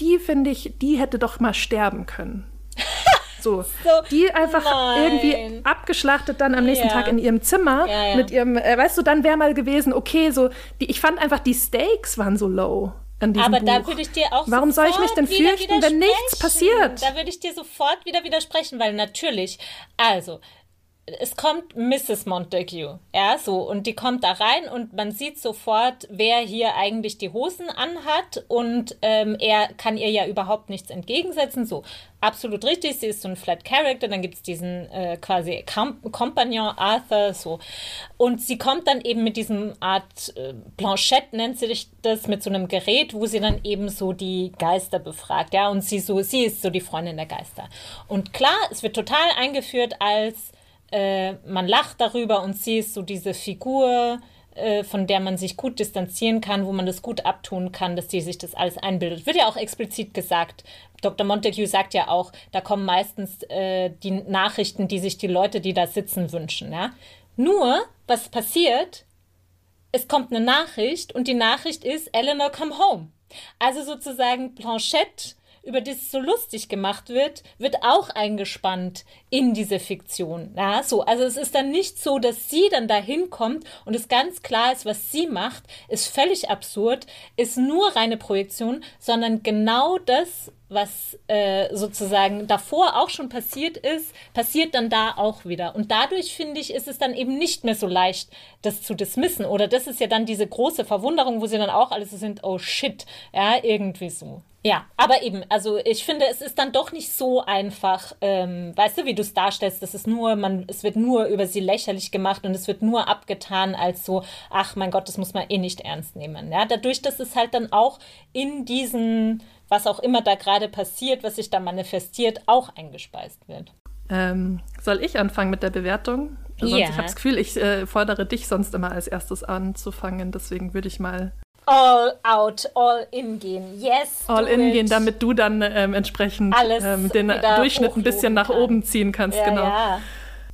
Die finde ich, die hätte doch mal sterben können. So, so, die einfach nein. irgendwie abgeschlachtet dann am nächsten ja. Tag in ihrem Zimmer ja, ja. mit ihrem, äh, weißt du, dann wäre mal gewesen, okay, so, die, ich fand einfach, die Stakes waren so low. Aber Buch. da würde ich dir auch Warum soll ich mich denn fürchten, wenn nichts passiert? Da würde ich dir sofort wieder widersprechen, weil natürlich, also es kommt Mrs. Montague, ja, so, und die kommt da rein und man sieht sofort, wer hier eigentlich die Hosen anhat und ähm, er kann ihr ja überhaupt nichts entgegensetzen, so, absolut richtig, sie ist so ein Flat Character, dann gibt es diesen äh, quasi Kompagnon Arthur, so, und sie kommt dann eben mit diesem Art äh, Planchette, nennt sie das, mit so einem Gerät, wo sie dann eben so die Geister befragt, ja, und sie so, sie ist so die Freundin der Geister. Und klar, es wird total eingeführt als äh, man lacht darüber und sie ist so diese Figur, äh, von der man sich gut distanzieren kann, wo man das gut abtun kann, dass die sich das alles einbildet. Wird ja auch explizit gesagt. Dr. Montague sagt ja auch, da kommen meistens äh, die Nachrichten, die sich die Leute, die da sitzen, wünschen. Ja? Nur, was passiert, es kommt eine Nachricht und die Nachricht ist, Eleanor, come home. Also sozusagen Planchette über das so lustig gemacht wird, wird auch eingespannt in diese Fiktion. Ja, so. Also es ist dann nicht so, dass sie dann dahin kommt und es ganz klar ist, was sie macht, ist völlig absurd, ist nur reine Projektion, sondern genau das, was äh, sozusagen davor auch schon passiert ist, passiert dann da auch wieder. Und dadurch, finde ich, ist es dann eben nicht mehr so leicht, das zu dismissen. Oder das ist ja dann diese große Verwunderung, wo sie dann auch alles so sind, oh shit, ja, irgendwie so. Ja, aber eben, also ich finde, es ist dann doch nicht so einfach, ähm, weißt du, wie du es darstellst, das ist nur, man, es wird nur über sie lächerlich gemacht und es wird nur abgetan als so, ach mein Gott, das muss man eh nicht ernst nehmen. Ja, dadurch, dass es halt dann auch in diesen was auch immer da gerade passiert, was sich da manifestiert, auch eingespeist wird. Ähm, soll ich anfangen mit der Bewertung? Sonst, ja. Ich habe das Gefühl, ich äh, fordere dich sonst immer als erstes anzufangen, deswegen würde ich mal all out, all in gehen. Yes. All in it. gehen, damit du dann ähm, entsprechend ähm, den Durchschnitt ein bisschen nach kann. oben ziehen kannst. Ja, genau. Ja.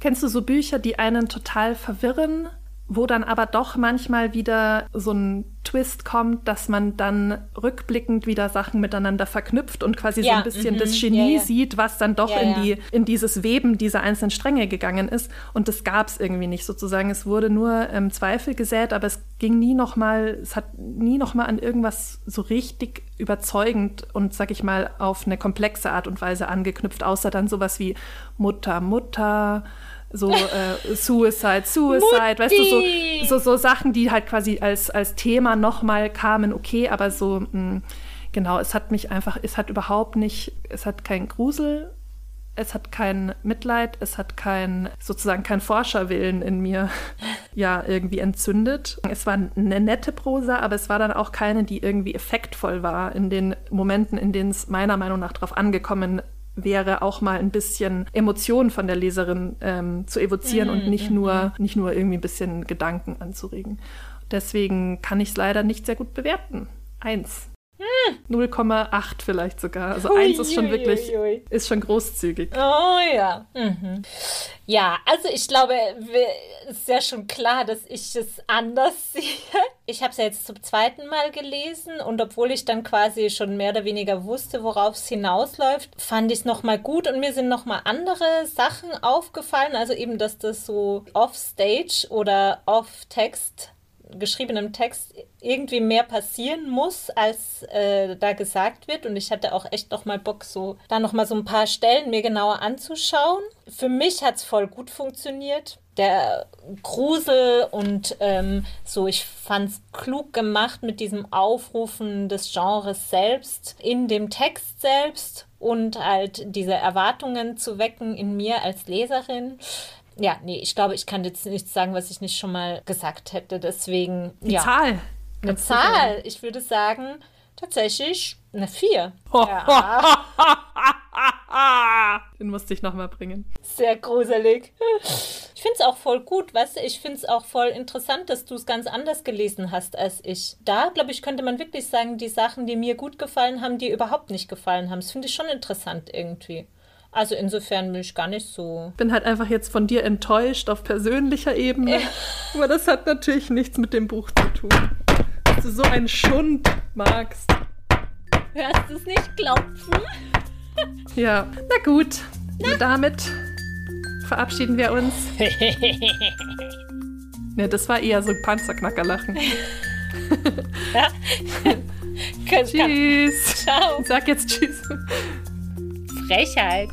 Kennst du so Bücher, die einen total verwirren, wo dann aber doch manchmal wieder so ein Twist kommt, dass man dann rückblickend wieder Sachen miteinander verknüpft und quasi ja, so ein bisschen -hmm, das Genie ja, ja. sieht, was dann doch in, die, in dieses Weben dieser einzelnen Stränge gegangen ist. Und das gab es irgendwie nicht sozusagen. Es wurde nur ähm, Zweifel gesät, aber es ging nie nochmal, es hat nie nochmal an irgendwas so richtig überzeugend und, sag ich mal, auf eine komplexe Art und Weise angeknüpft, außer dann sowas wie Mutter, Mutter, so äh, Suicide, Suicide, weißt du, so, so, so Sachen, die halt quasi als, als Thema nochmal kamen, okay, aber so, mh, mm, genau, es hat mich einfach, es hat überhaupt nicht, es hat keinen Grusel, es hat kein Mitleid, es hat kein, sozusagen kein Forscherwillen in mir ja irgendwie entzündet. Es war eine nette Prosa, aber es war dann auch keine, die irgendwie effektvoll war in den Momenten, in denen es meiner Meinung nach darauf angekommen wäre, auch mal ein bisschen Emotionen von der Leserin ähm, zu evozieren mhm, und nicht mhm. nur, nicht nur irgendwie ein bisschen Gedanken anzuregen. Deswegen kann ich es leider nicht sehr gut bewerten. Eins. 0,8 vielleicht sogar. Also 1 ist schon wirklich, ist schon großzügig. Oh ja. Mhm. Ja, also ich glaube, es ist ja schon klar, dass ich es anders sehe. Ich habe es ja jetzt zum zweiten Mal gelesen und obwohl ich dann quasi schon mehr oder weniger wusste, worauf es hinausläuft, fand ich es nochmal gut und mir sind nochmal andere Sachen aufgefallen. Also eben, dass das so off-stage oder off-text geschriebenem Text irgendwie mehr passieren muss, als äh, da gesagt wird. Und ich hatte auch echt noch mal Bock, so da noch mal so ein paar Stellen mir genauer anzuschauen. Für mich hat es voll gut funktioniert. Der Grusel und ähm, so, ich fand es klug gemacht mit diesem Aufrufen des Genres selbst in dem Text selbst und halt diese Erwartungen zu wecken in mir als Leserin ja, nee, ich glaube, ich kann jetzt nichts sagen, was ich nicht schon mal gesagt hätte. Deswegen. Die ja. Zahl. Eine Zahl. Ich würde sagen, tatsächlich eine 4. Ja. Den musste ich nochmal bringen. Sehr gruselig. Ich finde es auch voll gut, weißt du, ich finde es auch voll interessant, dass du es ganz anders gelesen hast als ich. Da, glaube ich, könnte man wirklich sagen, die Sachen, die mir gut gefallen haben, die überhaupt nicht gefallen haben. Das finde ich schon interessant irgendwie. Also insofern bin ich gar nicht so. Bin halt einfach jetzt von dir enttäuscht auf persönlicher Ebene. Aber das hat natürlich nichts mit dem Buch zu tun. Dass du so einen Schund magst. Hörst du es nicht klopfen? Ja, na gut. Na? Damit verabschieden wir uns. ne, das war eher so ein Panzerknackerlachen. ja. tschüss. Ciao. Sag jetzt Tschüss. Frechheit.